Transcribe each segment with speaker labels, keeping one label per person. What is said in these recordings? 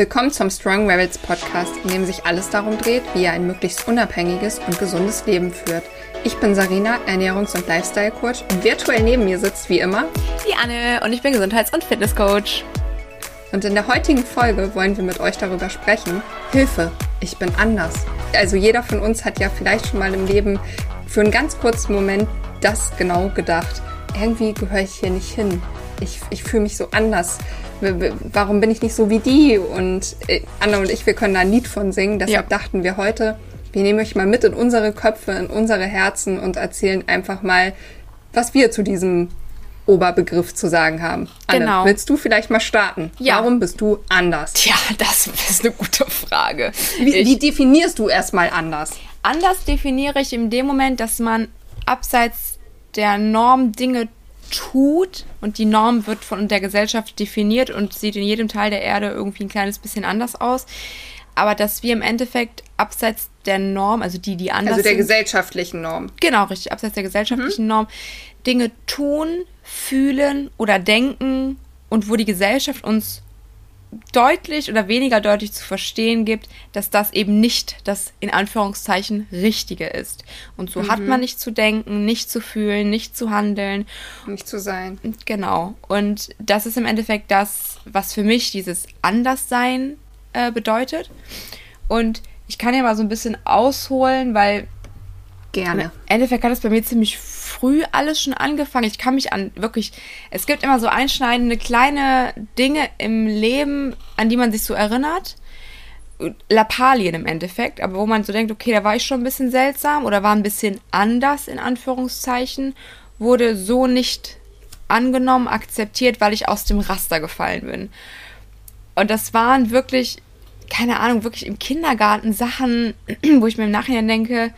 Speaker 1: Willkommen zum Strong Rebels Podcast, in dem sich alles darum dreht, wie ihr ein möglichst unabhängiges und gesundes Leben führt. Ich bin Sarina, Ernährungs- und Lifestyle-Coach und virtuell neben mir sitzt wie immer
Speaker 2: die Anne und ich bin Gesundheits- und Fitness-Coach.
Speaker 1: Und in der heutigen Folge wollen wir mit euch darüber sprechen, Hilfe, ich bin anders. Also jeder von uns hat ja vielleicht schon mal im Leben für einen ganz kurzen Moment das genau gedacht. Irgendwie gehöre ich hier nicht hin. Ich, ich fühle mich so anders warum bin ich nicht so wie die? Und äh, Anna und ich, wir können da ein Lied von singen. Deshalb ja. dachten wir heute, wir nehmen euch mal mit in unsere Köpfe, in unsere Herzen und erzählen einfach mal, was wir zu diesem Oberbegriff zu sagen haben. Anne, genau. willst du vielleicht mal starten? Ja. Warum bist du anders?
Speaker 2: Tja, das ist eine gute Frage.
Speaker 1: Wie, wie definierst du erstmal anders?
Speaker 2: Anders definiere ich in dem Moment, dass man abseits der Norm Dinge tut und die Norm wird von der Gesellschaft definiert und sieht in jedem Teil der Erde irgendwie ein kleines bisschen anders aus. Aber dass wir im Endeffekt abseits der Norm, also die, die anders
Speaker 1: Also der
Speaker 2: sind,
Speaker 1: gesellschaftlichen Norm.
Speaker 2: Genau, richtig, abseits der gesellschaftlichen mhm. Norm, Dinge tun, fühlen oder denken und wo die Gesellschaft uns deutlich oder weniger deutlich zu verstehen gibt, dass das eben nicht das in Anführungszeichen Richtige ist. Und so mhm. hat man nicht zu denken, nicht zu fühlen, nicht zu handeln.
Speaker 1: Nicht zu sein.
Speaker 2: Genau. Und das ist im Endeffekt das, was für mich dieses Anderssein äh, bedeutet. Und ich kann ja mal so ein bisschen ausholen, weil
Speaker 1: Gerne.
Speaker 2: Im Endeffekt hat es bei mir ziemlich früh alles schon angefangen. Ich kann mich an wirklich, es gibt immer so einschneidende kleine Dinge im Leben, an die man sich so erinnert. Lappalien im Endeffekt, aber wo man so denkt, okay, da war ich schon ein bisschen seltsam oder war ein bisschen anders in Anführungszeichen, wurde so nicht angenommen, akzeptiert, weil ich aus dem Raster gefallen bin. Und das waren wirklich, keine Ahnung, wirklich im Kindergarten Sachen, wo ich mir im Nachhinein denke,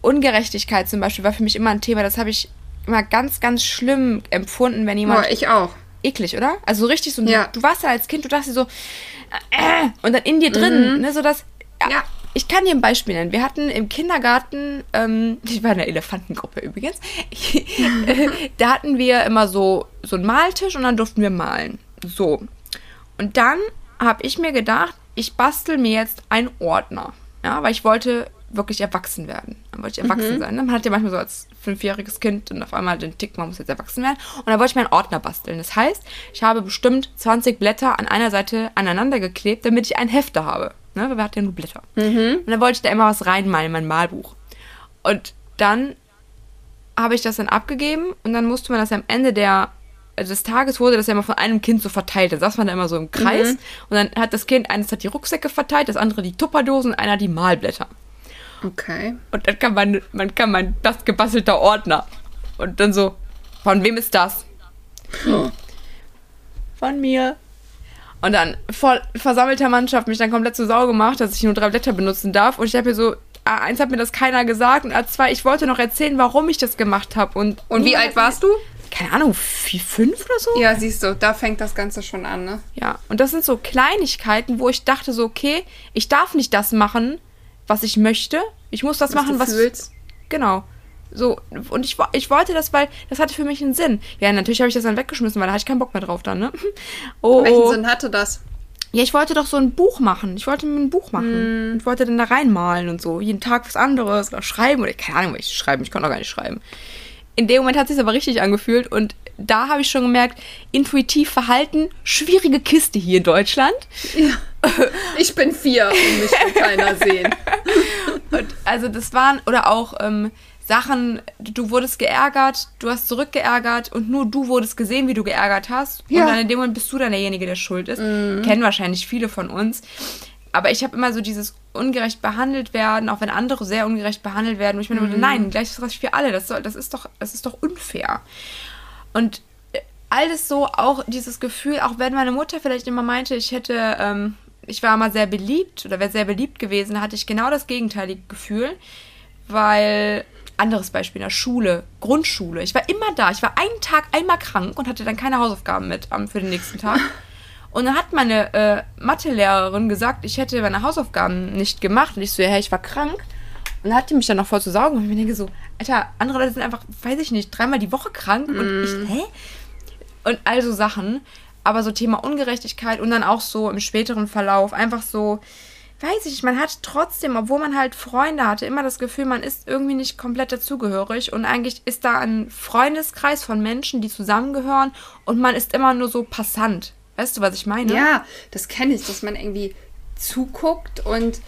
Speaker 2: Ungerechtigkeit zum Beispiel war für mich immer ein Thema. Das habe ich immer ganz, ganz schlimm empfunden, wenn jemand.
Speaker 1: Oh, ich auch.
Speaker 2: Eklig, oder? Also richtig so. Ja. Du, warst ja als Kind, du dachtest so. Äh, und dann in dir drin, mhm. ne, so das. Ja, ja. Ich kann dir ein Beispiel nennen. Wir hatten im Kindergarten, ähm, ich war in der Elefantengruppe übrigens, da hatten wir immer so, so einen Maltisch und dann durften wir malen. So. Und dann habe ich mir gedacht, ich bastel mir jetzt einen Ordner. Ja, weil ich wollte wirklich erwachsen werden. Dann wollte ich erwachsen mhm. sein. Man hat ja manchmal so als fünfjähriges Kind und auf einmal den Tick, man muss jetzt erwachsen werden. Und dann wollte ich mir einen Ordner basteln. Das heißt, ich habe bestimmt 20 Blätter an einer Seite aneinander geklebt, damit ich einen Hefter habe. Ne? Weil wir hatten ja nur Blätter. Mhm. Und dann wollte ich da immer was reinmalen in mein Malbuch. Und dann habe ich das dann abgegeben und dann musste man das am Ende der also des Tages wurde das ja immer von einem Kind so verteilt. Dann saß man da immer so im Kreis mhm. und dann hat das Kind eines hat die Rucksäcke verteilt, das andere die Tupperdosen und einer die Malblätter.
Speaker 1: Okay.
Speaker 2: Und dann kann man, man kann mein das gebastelter Ordner. Und dann so, von wem ist das? Oh. Von mir. Und dann vor versammelter Mannschaft mich dann komplett zu Sau gemacht, dass ich nur drei Blätter benutzen darf. Und ich habe mir so, A1 hat mir das keiner gesagt und A2, ich wollte noch erzählen, warum ich das gemacht habe. Und,
Speaker 1: und wie alt warst du?
Speaker 2: Keine Ahnung, vier, fünf oder so?
Speaker 1: Ja, siehst du, da fängt das Ganze schon an, ne?
Speaker 2: Ja, und das sind so Kleinigkeiten, wo ich dachte so, okay, ich darf nicht das machen, was ich möchte. Ich muss das was machen, was. Fühlst. Genau. So, und ich, ich wollte das, weil das hatte für mich einen Sinn. Ja, natürlich habe ich das dann weggeschmissen, weil da hatte ich keinen Bock mehr drauf dann, ne?
Speaker 1: Oh, Welchen Sinn hatte das?
Speaker 2: Ja, ich wollte doch so ein Buch machen. Ich wollte mir ein Buch machen. Mm. Ich wollte dann da reinmalen und so. Jeden Tag was anderes oder schreiben oder keine Ahnung, was ich schreiben. Ich konnte auch gar nicht schreiben. In dem Moment hat es sich aber richtig angefühlt und da habe ich schon gemerkt, intuitiv Verhalten, schwierige Kiste hier in Deutschland.
Speaker 1: Ja. Ich bin vier und mich will keiner sehen.
Speaker 2: Und also das waren, oder auch ähm, Sachen, du wurdest geärgert, du hast zurückgeärgert und nur du wurdest gesehen, wie du geärgert hast. Ja. Und dann in dem Moment bist du dann derjenige, der schuld ist. Mhm. Kennen wahrscheinlich viele von uns. Aber ich habe immer so dieses ungerecht behandelt werden, auch wenn andere sehr ungerecht behandelt werden. Und ich meine, mhm. nein, gleiches Recht für alle. Das, soll, das, ist doch, das ist doch unfair. Und äh, alles so, auch dieses Gefühl, auch wenn meine Mutter vielleicht immer meinte, ich hätte, ähm, ich war mal sehr beliebt oder wäre sehr beliebt gewesen, hatte ich genau das gegenteilige Gefühl, weil anderes Beispiel in der Schule, Grundschule. Ich war immer da. Ich war einen Tag einmal krank und hatte dann keine Hausaufgaben mit um, für den nächsten Tag. Und dann hat meine äh, Mathelehrerin gesagt, ich hätte meine Hausaufgaben nicht gemacht. Und ich so, ja, hey, ich war krank. Und dann hat die mich dann noch voll zu saugen. Und ich mir denke so, Alter, andere Leute sind einfach, weiß ich nicht, dreimal die Woche krank. Mm. Und ich, hä? Und all so Sachen. aber so Thema Ungerechtigkeit und dann auch so im späteren Verlauf einfach so, weiß ich, man hat trotzdem, obwohl man halt Freunde hatte, immer das Gefühl, man ist irgendwie nicht komplett dazugehörig und eigentlich ist da ein Freundeskreis von Menschen, die zusammengehören und man ist immer nur so passant. Weißt du, was ich meine?
Speaker 1: Ja, das kenne ich, dass man irgendwie zuguckt und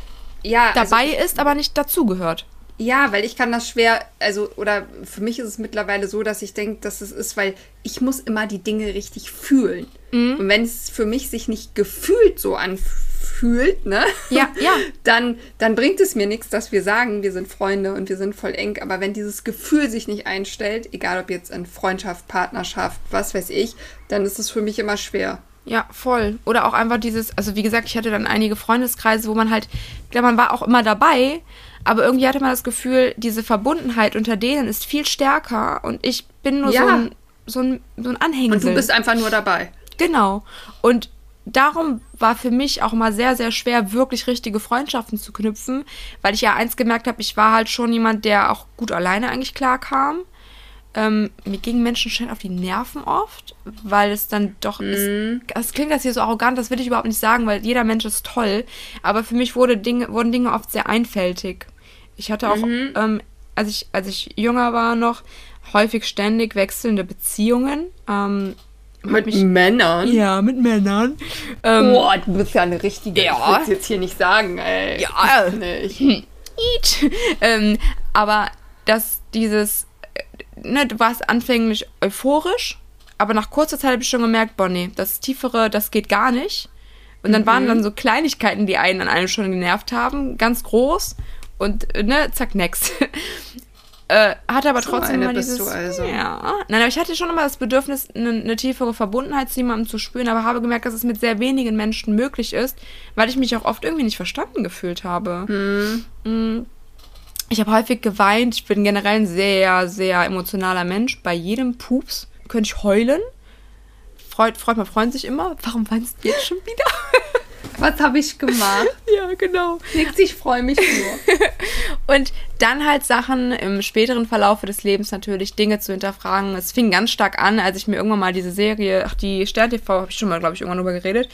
Speaker 1: ja.
Speaker 2: Dabei also, ist, aber nicht dazugehört.
Speaker 1: Ja, weil ich kann das schwer, also, oder für mich ist es mittlerweile so, dass ich denke, dass es ist, weil ich muss immer die Dinge richtig fühlen. Mhm. Und wenn es für mich sich nicht gefühlt so anfühlt, ne?
Speaker 2: Ja, ja.
Speaker 1: Dann, dann bringt es mir nichts, dass wir sagen, wir sind Freunde und wir sind voll eng. Aber wenn dieses Gefühl sich nicht einstellt, egal ob jetzt in Freundschaft, Partnerschaft, was weiß ich, dann ist es für mich immer schwer.
Speaker 2: Ja, voll. Oder auch einfach dieses, also wie gesagt, ich hatte dann einige Freundeskreise, wo man halt, ich glaube, man war auch immer dabei, aber irgendwie hatte man das Gefühl, diese Verbundenheit unter denen ist viel stärker und ich bin nur ja. so, ein, so, ein, so ein Anhänger.
Speaker 1: Und du bist einfach nur dabei.
Speaker 2: Genau. Und darum war für mich auch mal sehr, sehr schwer, wirklich richtige Freundschaften zu knüpfen, weil ich ja eins gemerkt habe, ich war halt schon jemand, der auch gut alleine eigentlich klar kam. Ähm, mir gingen Menschen schnell auf die Nerven oft, weil es dann doch mm. ist. Das klingt das hier so arrogant, das will ich überhaupt nicht sagen, weil jeder Mensch ist toll. Aber für mich wurde Dinge, wurden Dinge oft sehr einfältig. Ich hatte auch, mhm. ähm, als, ich, als ich jünger war noch, häufig ständig wechselnde Beziehungen. Ähm,
Speaker 1: mit mich, Männern?
Speaker 2: Ja, mit Männern.
Speaker 1: Ähm, Boah, du bist ja eine richtige. Ja. Ich will jetzt hier nicht sagen, ey.
Speaker 2: Ja. Nicht. Eat. ähm, aber dass dieses ne, du warst anfänglich euphorisch, aber nach kurzer Zeit habe ich schon gemerkt, boah, nee, das Tiefere, das geht gar nicht. Und dann mhm. waren dann so Kleinigkeiten, die einen an einem schon genervt haben, ganz groß und ne, zack, next. äh, hatte aber so trotzdem immer dieses, also. ja. Nein, aber ich hatte schon immer das Bedürfnis, eine, eine, tiefere Verbundenheit zu jemandem zu spüren, aber habe gemerkt, dass es mit sehr wenigen Menschen möglich ist, weil ich mich auch oft irgendwie nicht verstanden gefühlt habe. Mhm. Mhm. Ich habe häufig geweint. Ich bin generell ein sehr, sehr emotionaler Mensch. Bei jedem Pups könnte ich heulen. Freut, freut man freut sich immer. Warum weinst du jetzt schon wieder?
Speaker 1: Was habe ich gemacht?
Speaker 2: ja, genau.
Speaker 1: Nix, ich freue mich nur.
Speaker 2: und dann halt Sachen im späteren Verlauf des Lebens natürlich, Dinge zu hinterfragen. Es fing ganz stark an, als ich mir irgendwann mal diese Serie, ach, die Stern TV, habe ich schon mal, glaube ich, irgendwann drüber geredet.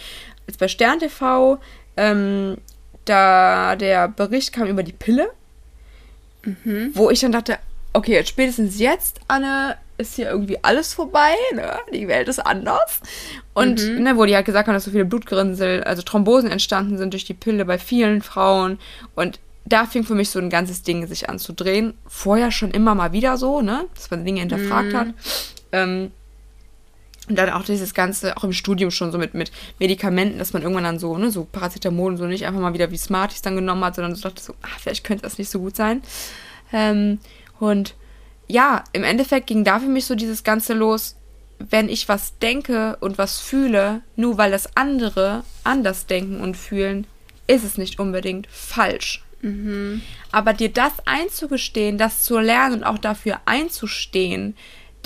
Speaker 2: Jetzt bei Stern TV, ähm, da der Bericht kam über die Pille Mhm. Wo ich dann dachte, okay, jetzt spätestens jetzt, Anne, ist hier irgendwie alles vorbei, ne? Die Welt ist anders. Und mhm. ne, wo die halt gesagt haben, dass so viele Blutgrinsel, also Thrombosen entstanden sind durch die Pille bei vielen Frauen. Und da fing für mich so ein ganzes Ding sich an zu drehen. Vorher schon immer mal wieder so, ne? Dass man Dinge hinterfragt mhm. hat. Ähm, und dann auch dieses Ganze, auch im Studium schon so mit, mit Medikamenten, dass man irgendwann dann so, ne, so Paracetamol und so nicht einfach mal wieder wie Smarties dann genommen hat, sondern so dachte so, ach, vielleicht könnte das nicht so gut sein. Ähm, und ja, im Endeffekt ging da für mich so dieses Ganze los, wenn ich was denke und was fühle, nur weil das andere anders denken und fühlen, ist es nicht unbedingt falsch. Mhm. Aber dir das einzugestehen, das zu lernen und auch dafür einzustehen,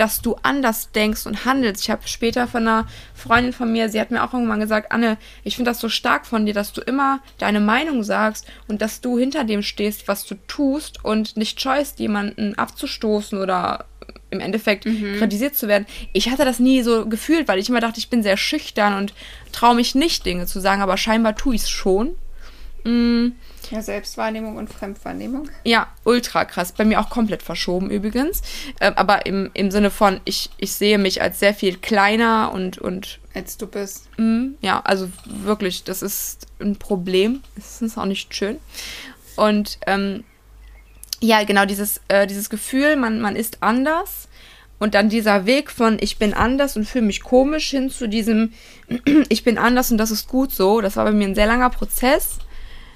Speaker 2: dass du anders denkst und handelst. Ich habe später von einer Freundin von mir, sie hat mir auch irgendwann gesagt, Anne, ich finde das so stark von dir, dass du immer deine Meinung sagst und dass du hinter dem stehst, was du tust und nicht scheust, jemanden abzustoßen oder im Endeffekt mhm. kritisiert zu werden. Ich hatte das nie so gefühlt, weil ich immer dachte, ich bin sehr schüchtern und traue mich nicht, Dinge zu sagen, aber scheinbar tue ich es schon.
Speaker 1: Mhm. Ja, Selbstwahrnehmung und Fremdwahrnehmung.
Speaker 2: Ja, ultra krass. Bei mir auch komplett verschoben übrigens. Äh, aber im, im Sinne von, ich, ich sehe mich als sehr viel kleiner und. und
Speaker 1: als du bist.
Speaker 2: Mh, ja, also wirklich, das ist ein Problem. Das ist auch nicht schön. Und ähm, ja, genau, dieses, äh, dieses Gefühl, man, man ist anders. Und dann dieser Weg von ich bin anders und fühle mich komisch hin zu diesem ich bin anders und das ist gut so. Das war bei mir ein sehr langer Prozess.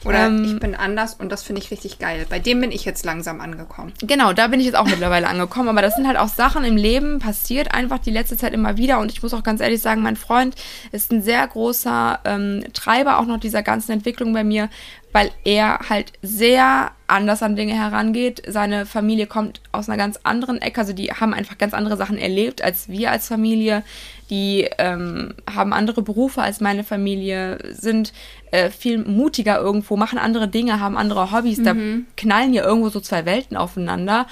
Speaker 1: Oder ähm, ich bin anders und das finde ich richtig geil. Bei dem bin ich jetzt langsam angekommen.
Speaker 2: Genau, da bin ich jetzt auch mittlerweile angekommen. Aber das sind halt auch Sachen im Leben, passiert einfach die letzte Zeit immer wieder. Und ich muss auch ganz ehrlich sagen, mein Freund ist ein sehr großer ähm, Treiber auch noch dieser ganzen Entwicklung bei mir, weil er halt sehr anders an Dinge herangeht. Seine Familie kommt aus einer ganz anderen Ecke, also die haben einfach ganz andere Sachen erlebt als wir als Familie. Die ähm, haben andere Berufe als meine Familie, sind äh, viel mutiger irgendwo, machen andere Dinge, haben andere Hobbys. Mhm. Da knallen ja irgendwo so zwei Welten aufeinander.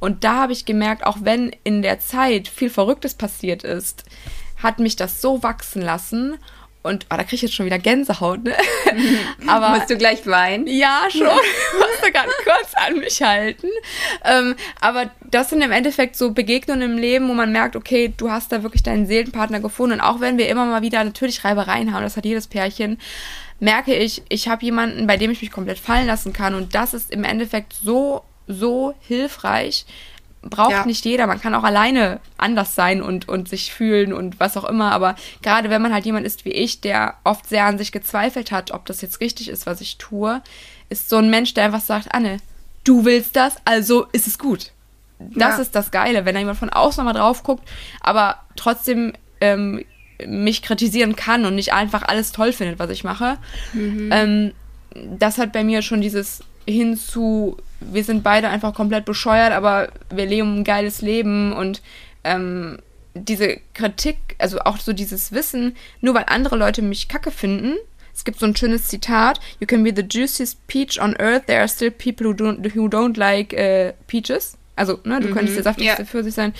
Speaker 2: Und da habe ich gemerkt, auch wenn in der Zeit viel Verrücktes passiert ist, hat mich das so wachsen lassen. Und oh, da kriege ich jetzt schon wieder Gänsehaut, ne?
Speaker 1: Aber, Musst du gleich weinen?
Speaker 2: Ja, schon. Ich musste ganz kurz an mich halten. Ähm, aber das sind im Endeffekt so Begegnungen im Leben, wo man merkt, okay, du hast da wirklich deinen Seelenpartner gefunden. Und auch wenn wir immer mal wieder natürlich Reibereien haben, das hat jedes Pärchen, merke ich, ich habe jemanden, bei dem ich mich komplett fallen lassen kann. Und das ist im Endeffekt so, so hilfreich. Braucht ja. nicht jeder. Man kann auch alleine anders sein und, und sich fühlen und was auch immer. Aber gerade wenn man halt jemand ist wie ich, der oft sehr an sich gezweifelt hat, ob das jetzt richtig ist, was ich tue, ist so ein Mensch, der einfach sagt, Anne, du willst das, also ist es gut. Das ja. ist das Geile, wenn da jemand von außen mal drauf guckt, aber trotzdem ähm, mich kritisieren kann und nicht einfach alles toll findet, was ich mache. Mhm. Ähm, das hat bei mir schon dieses hinzu, wir sind beide einfach komplett bescheuert, aber wir leben ein geiles Leben und ähm, diese Kritik, also auch so dieses Wissen, nur weil andere Leute mich kacke finden, es gibt so ein schönes Zitat, You can be the juiciest peach on earth, there are still people who don't, who don't like uh, peaches. Also, ne, du mhm. könntest der saftigste yeah. Pfirsich sein.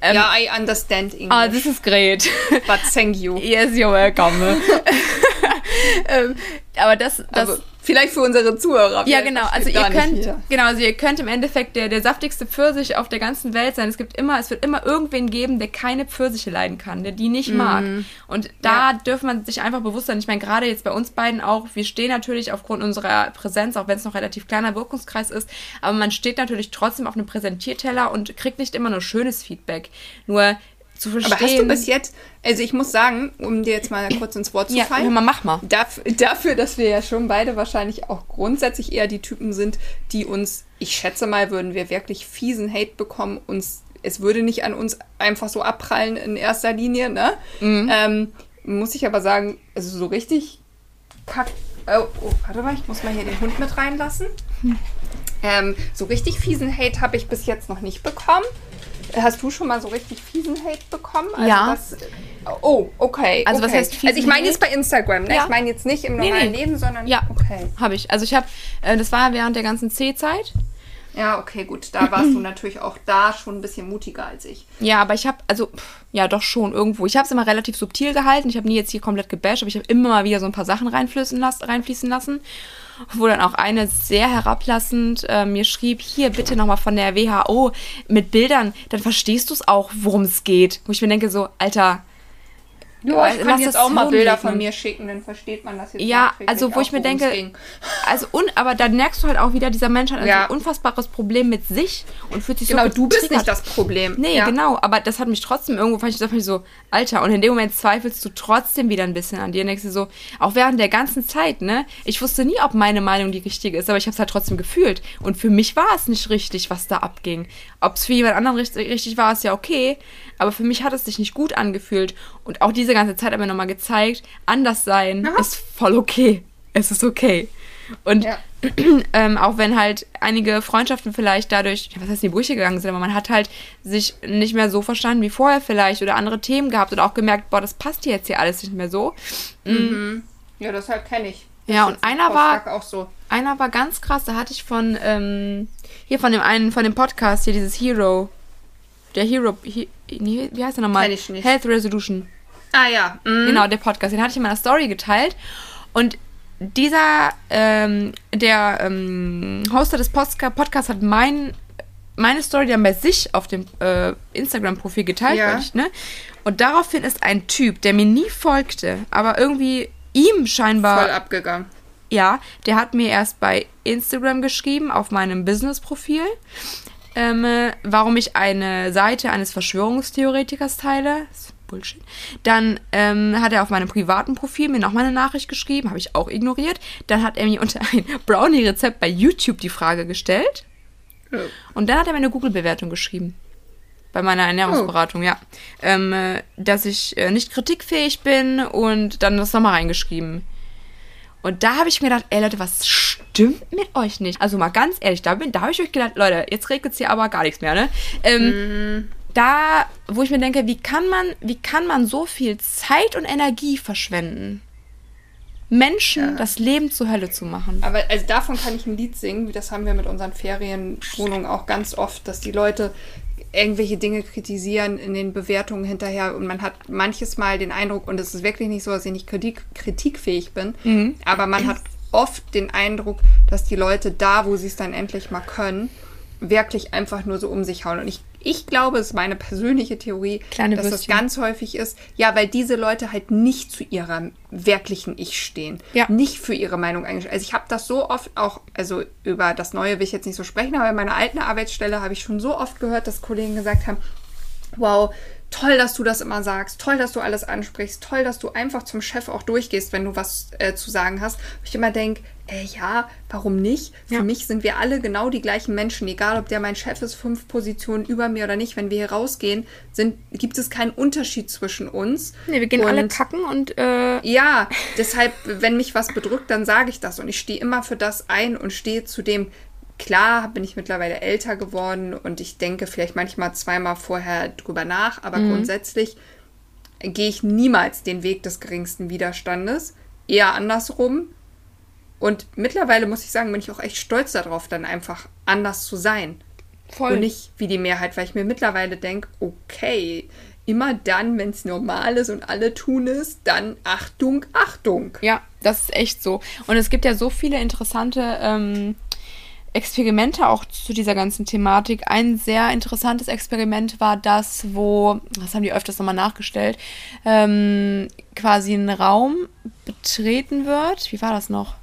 Speaker 1: Ähm, ja, I understand
Speaker 2: English. Ah, this is great.
Speaker 1: But thank you.
Speaker 2: Yes, you're welcome. ähm, aber das, das aber
Speaker 1: Vielleicht für unsere Zuhörer.
Speaker 2: Ja, genau. Also ihr könnt, genau, also ihr könnt im Endeffekt der, der saftigste Pfirsich auf der ganzen Welt sein. Es gibt immer, es wird immer irgendwen geben, der keine Pfirsiche leiden kann, der die nicht mhm. mag. Und da ja. dürfen man sich einfach bewusst sein. Ich meine, gerade jetzt bei uns beiden auch, wir stehen natürlich aufgrund unserer Präsenz, auch wenn es noch relativ kleiner Wirkungskreis ist, aber man steht natürlich trotzdem auf einem Präsentierteller und kriegt nicht immer nur schönes Feedback. Nur zu verstehen. Aber
Speaker 1: hast du bis jetzt, also ich muss sagen, um dir jetzt mal kurz ins Wort zu ja, fallen.
Speaker 2: Ja, mach mal.
Speaker 1: Dafür, dafür, dass wir ja schon beide wahrscheinlich auch grundsätzlich eher die Typen sind, die uns, ich schätze mal, würden wir wirklich fiesen Hate bekommen, uns, es würde nicht an uns einfach so abprallen in erster Linie, ne? Mhm. Ähm, muss ich aber sagen, also so richtig kack. Oh, oh, warte mal, ich muss mal hier den Hund mit reinlassen. Hm. Ähm, so richtig fiesen Hate habe ich bis jetzt noch nicht bekommen. Hast du schon mal so richtig fiesen Hate bekommen?
Speaker 2: Also ja.
Speaker 1: Das, oh, okay.
Speaker 2: Also
Speaker 1: okay.
Speaker 2: was heißt
Speaker 1: fiesen Also ich meine jetzt bei Instagram, ne? Ja. Ich meine jetzt nicht im normalen nee, nee. Leben, sondern
Speaker 2: ja, okay. Habe ich. Also ich habe, äh, das war während der ganzen C-Zeit.
Speaker 1: Ja, okay, gut. Da warst du natürlich auch da schon ein bisschen mutiger als ich.
Speaker 2: Ja, aber ich habe, also, ja, doch schon irgendwo. Ich habe es immer relativ subtil gehalten. Ich habe nie jetzt hier komplett gebasht, aber ich habe immer mal wieder so ein paar Sachen reinfließen, las reinfließen lassen wo dann auch eine sehr herablassend äh, mir schrieb, hier bitte nochmal von der WHO mit Bildern, dann verstehst du es auch, worum es geht. Wo ich mir denke so, Alter,
Speaker 1: ja, ich kann jetzt auch mal Bilder von mir schicken, dann versteht man das jetzt.
Speaker 2: Ja, also wo ich mir denke, also und aber dann merkst du halt auch wieder, dieser Mensch hat ja. ein unfassbares Problem mit sich und fühlt sich
Speaker 1: genau,
Speaker 2: so
Speaker 1: Genau, du bist nicht das Problem.
Speaker 2: Nee, ja. genau, aber das hat mich trotzdem irgendwo fand ich, fand ich so, Alter, und in dem Moment zweifelst du trotzdem wieder ein bisschen an dir und denkst dir so, auch während der ganzen Zeit, ne? Ich wusste nie, ob meine Meinung die richtige ist, aber ich habe es halt trotzdem gefühlt und für mich war es nicht richtig, was da abging. Ob es für jemand anderen richtig, richtig war, ist ja okay, aber für mich hat es sich nicht gut angefühlt und auch diese ganze Zeit mir nochmal gezeigt, anders sein Aha. ist voll okay. Es ist okay. Und ja. ähm, auch wenn halt einige Freundschaften vielleicht dadurch, was heißt, in die Brüche gegangen sind, aber man hat halt sich nicht mehr so verstanden wie vorher vielleicht oder andere Themen gehabt oder auch gemerkt, boah, das passt jetzt hier alles nicht mehr so.
Speaker 1: Mhm. mhm. Ja, das halt kenne ich.
Speaker 2: Das ja, und einer war, auch so. einer war ganz krass, da hatte ich von, ähm, hier von dem einen, von dem Podcast, hier dieses Hero, der Hero, he, nee, wie heißt der nochmal? Kenn ich nicht. Health Resolution.
Speaker 1: Ah ja.
Speaker 2: Mhm. Genau, der Podcast. Den hatte ich in meiner Story geteilt. Und dieser, ähm, der ähm, Hoster des Podcasts hat mein, meine Story dann bei sich auf dem äh, Instagram-Profil geteilt. Ja. Ich, ne? Und daraufhin ist ein Typ, der mir nie folgte, aber irgendwie ihm scheinbar.
Speaker 1: Voll abgegangen.
Speaker 2: Ja, der hat mir erst bei Instagram geschrieben, auf meinem Business-Profil ähm, warum ich eine Seite eines Verschwörungstheoretikers teile. Bullshit. Dann ähm, hat er auf meinem privaten Profil mir nochmal eine Nachricht geschrieben, habe ich auch ignoriert. Dann hat er mir unter ein Brownie-Rezept bei YouTube die Frage gestellt. Oh. Und dann hat er mir eine Google-Bewertung geschrieben. Bei meiner Ernährungsberatung, oh. ja. Ähm, äh, dass ich äh, nicht kritikfähig bin und dann das nochmal reingeschrieben. Und da habe ich mir gedacht, ey Leute, was stimmt mit euch nicht? Also mal ganz ehrlich, da, da habe ich euch gedacht, Leute, jetzt regnet es hier aber gar nichts mehr, ne? Ähm, mhm. Da, wo ich mir denke, wie kann man, wie kann man so viel Zeit und Energie verschwenden? Menschen ja. das Leben zur Hölle zu machen.
Speaker 1: Aber also davon kann ich ein Lied singen, das haben wir mit unseren Ferienwohnungen auch ganz oft, dass die Leute irgendwelche Dinge kritisieren in den Bewertungen hinterher und man hat manches Mal den Eindruck, und es ist wirklich nicht so, dass ich nicht kritik, kritikfähig bin, mhm. aber man hat oft den Eindruck, dass die Leute da, wo sie es dann endlich mal können, wirklich einfach nur so um sich hauen. Und ich, ich glaube, es ist meine persönliche Theorie, Kleine dass Würstchen. das ganz häufig ist, ja, weil diese Leute halt nicht zu ihrer wirklichen Ich stehen. Ja. Nicht für ihre Meinung eingestellt. Also ich habe das so oft auch, also über das Neue will ich jetzt nicht so sprechen, aber in meiner alten Arbeitsstelle habe ich schon so oft gehört, dass Kollegen gesagt haben, wow, toll, dass du das immer sagst, toll, dass du alles ansprichst, toll, dass du einfach zum Chef auch durchgehst, wenn du was äh, zu sagen hast. Wo ich immer denke, äh, ja, warum nicht? Ja. Für mich sind wir alle genau die gleichen Menschen, egal ob der mein Chef ist, fünf Positionen über mir oder nicht. Wenn wir hier rausgehen, sind, gibt es keinen Unterschied zwischen uns.
Speaker 2: Nee, wir gehen und, alle kacken und. Äh
Speaker 1: ja, deshalb, wenn mich was bedrückt, dann sage ich das und ich stehe immer für das ein und stehe zu dem, Klar bin ich mittlerweile älter geworden und ich denke vielleicht manchmal zweimal vorher drüber nach, aber mhm. grundsätzlich gehe ich niemals den Weg des geringsten Widerstandes, eher andersrum. Und mittlerweile muss ich sagen, bin ich auch echt stolz darauf, dann einfach anders zu sein. Voll. Und nicht wie die Mehrheit, weil ich mir mittlerweile denke, okay, immer dann, wenn es normal ist und alle tun es, dann Achtung, Achtung.
Speaker 2: Ja, das ist echt so. Und es gibt ja so viele interessante ähm, Experimente auch zu dieser ganzen Thematik. Ein sehr interessantes Experiment war das, wo, das haben die öfters nochmal nachgestellt, ähm, quasi ein Raum betreten wird. Wie war das noch?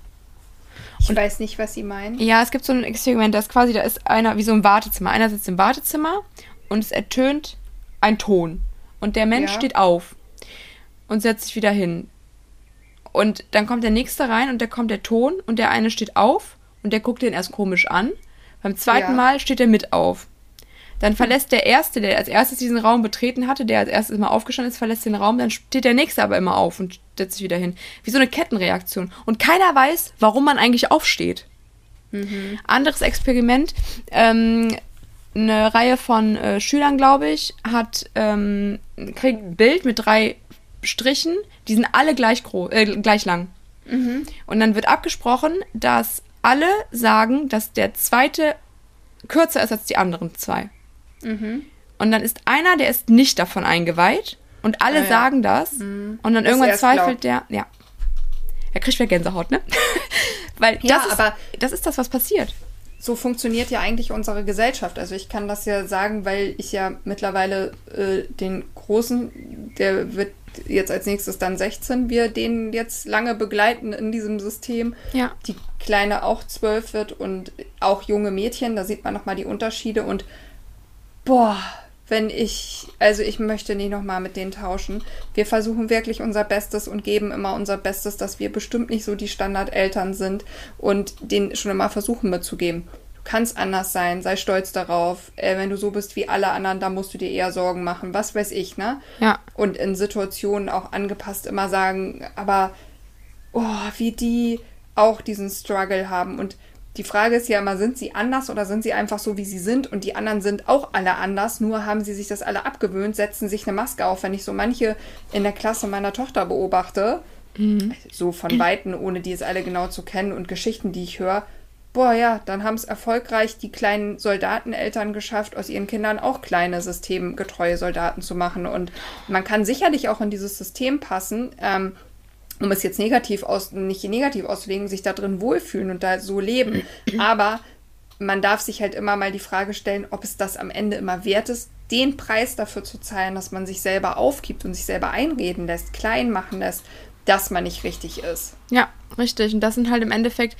Speaker 1: Ich Und, weiß nicht, was Sie meinen.
Speaker 2: Ja, es gibt so ein Experiment, das quasi, da ist einer wie so ein Wartezimmer. Einer sitzt im Wartezimmer und es ertönt ein Ton. Und der Mensch ja. steht auf und setzt sich wieder hin. Und dann kommt der nächste rein und da kommt der Ton und der eine steht auf und der guckt den erst komisch an. Beim zweiten ja. Mal steht er mit auf. Dann verlässt der Erste, der als erstes diesen Raum betreten hatte, der als erstes immer aufgestanden ist, verlässt den Raum, dann steht der Nächste aber immer auf und setzt sich wieder hin. Wie so eine Kettenreaktion. Und keiner weiß, warum man eigentlich aufsteht. Mhm. Anderes Experiment, ähm, eine Reihe von äh, Schülern, glaube ich, hat ähm, kriegt ein Bild mit drei Strichen, die sind alle gleich, groß, äh, gleich lang. Mhm. Und dann wird abgesprochen, dass alle sagen, dass der zweite kürzer ist als die anderen zwei. Mhm. Und dann ist einer, der ist nicht davon eingeweiht und alle ah, ja. sagen das mhm. und dann das irgendwann zweifelt der, ja. Er kriegt wieder Gänsehaut, ne? Weil ja, das, ist, das ist das, was passiert.
Speaker 1: So funktioniert ja eigentlich unsere Gesellschaft. Also ich kann das ja sagen, weil ich ja mittlerweile äh, den Großen, der wird jetzt als nächstes dann 16, wir den jetzt lange begleiten in diesem System. Ja. Die Kleine auch 12 wird und auch junge Mädchen, da sieht man nochmal die Unterschiede und boah, wenn ich, also ich möchte nicht nochmal mit denen tauschen. Wir versuchen wirklich unser Bestes und geben immer unser Bestes, dass wir bestimmt nicht so die Standardeltern sind und denen schon immer versuchen mitzugeben kannst anders sein, sei stolz darauf. Äh, wenn du so bist wie alle anderen, da musst du dir eher Sorgen machen. Was weiß ich, ne? Ja. Und in Situationen auch angepasst immer sagen, aber oh, wie die auch diesen Struggle haben. Und die Frage ist ja immer, sind sie anders oder sind sie einfach so, wie sie sind? Und die anderen sind auch alle anders, nur haben sie sich das alle abgewöhnt, setzen sich eine Maske auf. Wenn ich so manche in der Klasse meiner Tochter beobachte, mhm. so von Weitem, ohne die es alle genau zu kennen und Geschichten, die ich höre, boah ja, dann haben es erfolgreich die kleinen Soldateneltern geschafft, aus ihren Kindern auch kleine systemgetreue Soldaten zu machen. Und man kann sicherlich auch in dieses System passen, ähm, um es jetzt negativ aus, nicht negativ auszulegen, sich da drin wohlfühlen und da so leben. Aber man darf sich halt immer mal die Frage stellen, ob es das am Ende immer wert ist, den Preis dafür zu zahlen, dass man sich selber aufgibt und sich selber einreden lässt, klein machen lässt, dass man nicht richtig ist.
Speaker 2: Ja, richtig. Und das sind halt im Endeffekt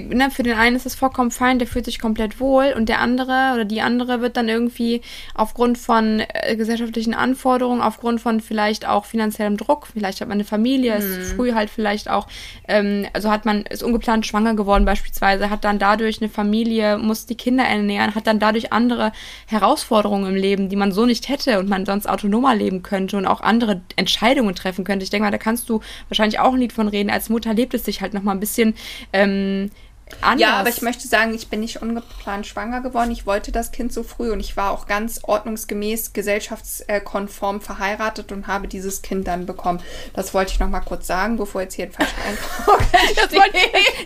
Speaker 2: ne, für den einen ist es vollkommen fein, der fühlt sich komplett wohl und der andere oder die andere wird dann irgendwie aufgrund von äh, gesellschaftlichen Anforderungen, aufgrund von vielleicht auch finanziellem Druck, vielleicht hat man eine Familie, mhm. ist früh halt vielleicht auch, ähm, also hat man, ist ungeplant schwanger geworden beispielsweise, hat dann dadurch eine Familie, muss die Kinder ernähren, hat dann dadurch andere Herausforderungen im Leben, die man so nicht hätte und man sonst autonomer leben könnte und auch andere Entscheidungen treffen könnte. Ich denke mal, da kannst du wahrscheinlich auch ein Lied von reden. Als Mutter lebt es sich halt nochmal ein bisschen ähm,
Speaker 1: anders. Ja, aber ich möchte sagen, ich bin nicht ungeplant schwanger geworden. Ich wollte das Kind so früh und ich war auch ganz ordnungsgemäß gesellschaftskonform verheiratet und habe dieses Kind dann bekommen. Das wollte ich noch mal kurz sagen, bevor jetzt hier ein falscher Eindruck
Speaker 2: wollte,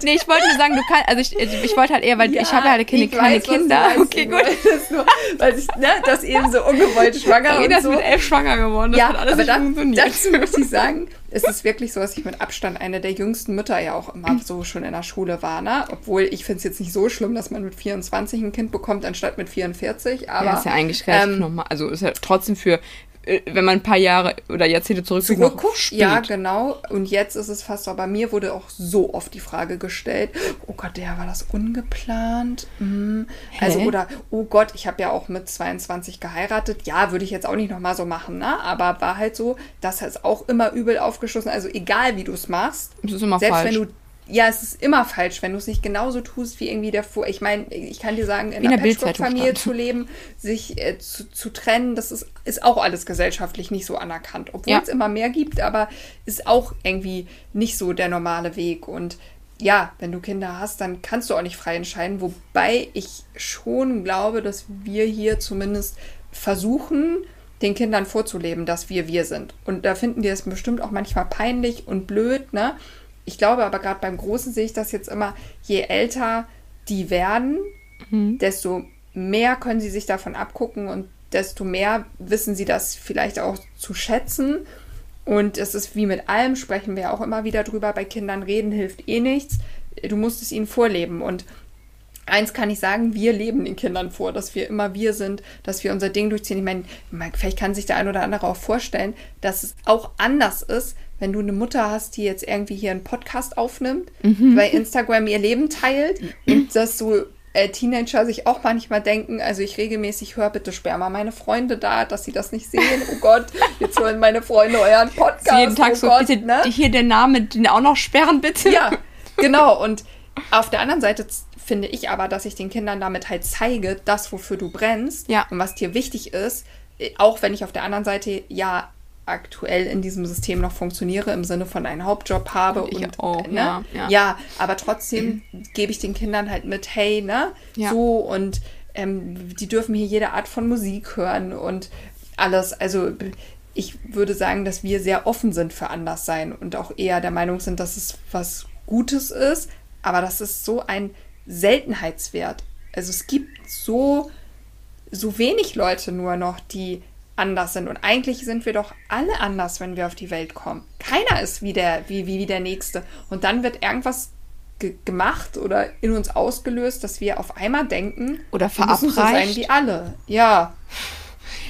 Speaker 2: Nee, ich wollte nur sagen, du kannst, also ich, ich wollte halt eher, weil ja, ich habe halt keine, keine weiß, Kinder.
Speaker 1: Okay, gut. Nur, weil ich, ne, das eben so ungewollt schwanger
Speaker 2: und das so. mit elf schwanger geworden.
Speaker 1: Das ja, hat alles aber da, dazu muss ich sagen, es ist wirklich so, dass ich mit Abstand eine der jüngsten Mütter ja auch immer so schon in der Schule war. Ne? Obwohl ich finde es jetzt nicht so schlimm, dass man mit 24 ein Kind bekommt, anstatt mit 44. Aber,
Speaker 2: ja, ist ja eigentlich relativ ähm, normal. Also ist ja trotzdem für, wenn man ein paar Jahre oder Jahrzehnte zurückguckt,
Speaker 1: zurückguckt? Ja genau. Und jetzt ist es fast so bei mir wurde auch so oft die Frage gestellt oh Gott der war das ungeplant? Mhm. also oder oh Gott ich habe ja auch mit 22 geheiratet. Ja würde ich jetzt auch nicht noch mal so machen ne? Aber war halt so das hat auch immer übel aufgeschlossen also egal wie du es machst
Speaker 2: ist selbst falsch. wenn du
Speaker 1: ja, es ist immer falsch, wenn du es nicht genauso tust wie irgendwie davor. Ich meine, ich kann dir sagen, in, in einer Patchwork-Familie zu leben, sich äh, zu, zu, trennen, das ist, ist auch alles gesellschaftlich nicht so anerkannt. Obwohl ja. es immer mehr gibt, aber ist auch irgendwie nicht so der normale Weg. Und ja, wenn du Kinder hast, dann kannst du auch nicht frei entscheiden. Wobei ich schon glaube, dass wir hier zumindest versuchen, den Kindern vorzuleben, dass wir wir sind. Und da finden die es bestimmt auch manchmal peinlich und blöd, ne? Ich glaube aber gerade beim Großen sehe ich das jetzt immer, je älter die werden, mhm. desto mehr können sie sich davon abgucken und desto mehr wissen sie das vielleicht auch zu schätzen. Und es ist wie mit allem, sprechen wir auch immer wieder drüber, bei Kindern reden hilft eh nichts. Du musst es ihnen vorleben. Und eins kann ich sagen, wir leben den Kindern vor, dass wir immer wir sind, dass wir unser Ding durchziehen. Ich meine, vielleicht kann sich der ein oder andere auch vorstellen, dass es auch anders ist, wenn du eine Mutter hast, die jetzt irgendwie hier einen Podcast aufnimmt, mhm. bei Instagram ihr Leben teilt und dass so äh, Teenager sich auch manchmal denken, also ich regelmäßig höre, bitte sperr mal meine Freunde da, dass sie das nicht sehen. Oh Gott, jetzt hören meine Freunde euren Podcast.
Speaker 2: jeden Tag
Speaker 1: oh
Speaker 2: so, Gott, bitte ne? hier der Name, den auch noch sperren, bitte.
Speaker 1: Ja, genau. Und auf der anderen Seite finde ich aber, dass ich den Kindern damit halt zeige, das, wofür du brennst
Speaker 2: ja.
Speaker 1: und was dir wichtig ist, äh, auch wenn ich auf der anderen Seite ja aktuell in diesem System noch funktioniere, im Sinne von einen Hauptjob habe.
Speaker 2: Ich
Speaker 1: und,
Speaker 2: auch,
Speaker 1: ne? ja, ja. ja, aber trotzdem gebe ich den Kindern halt mit, hey, ne, ja. so und ähm, die dürfen hier jede Art von Musik hören und alles. Also ich würde sagen, dass wir sehr offen sind für Anderssein und auch eher der Meinung sind, dass es was Gutes ist, aber das ist so ein Seltenheitswert. Also es gibt so, so wenig Leute nur noch, die anders sind. Und eigentlich sind wir doch alle anders, wenn wir auf die Welt kommen. Keiner ist wie der, wie, wie, wie der Nächste. Und dann wird irgendwas ge gemacht oder in uns ausgelöst, dass wir auf einmal denken,
Speaker 2: oder verabreicht. Wir müssen so sein
Speaker 1: wie alle. Ja.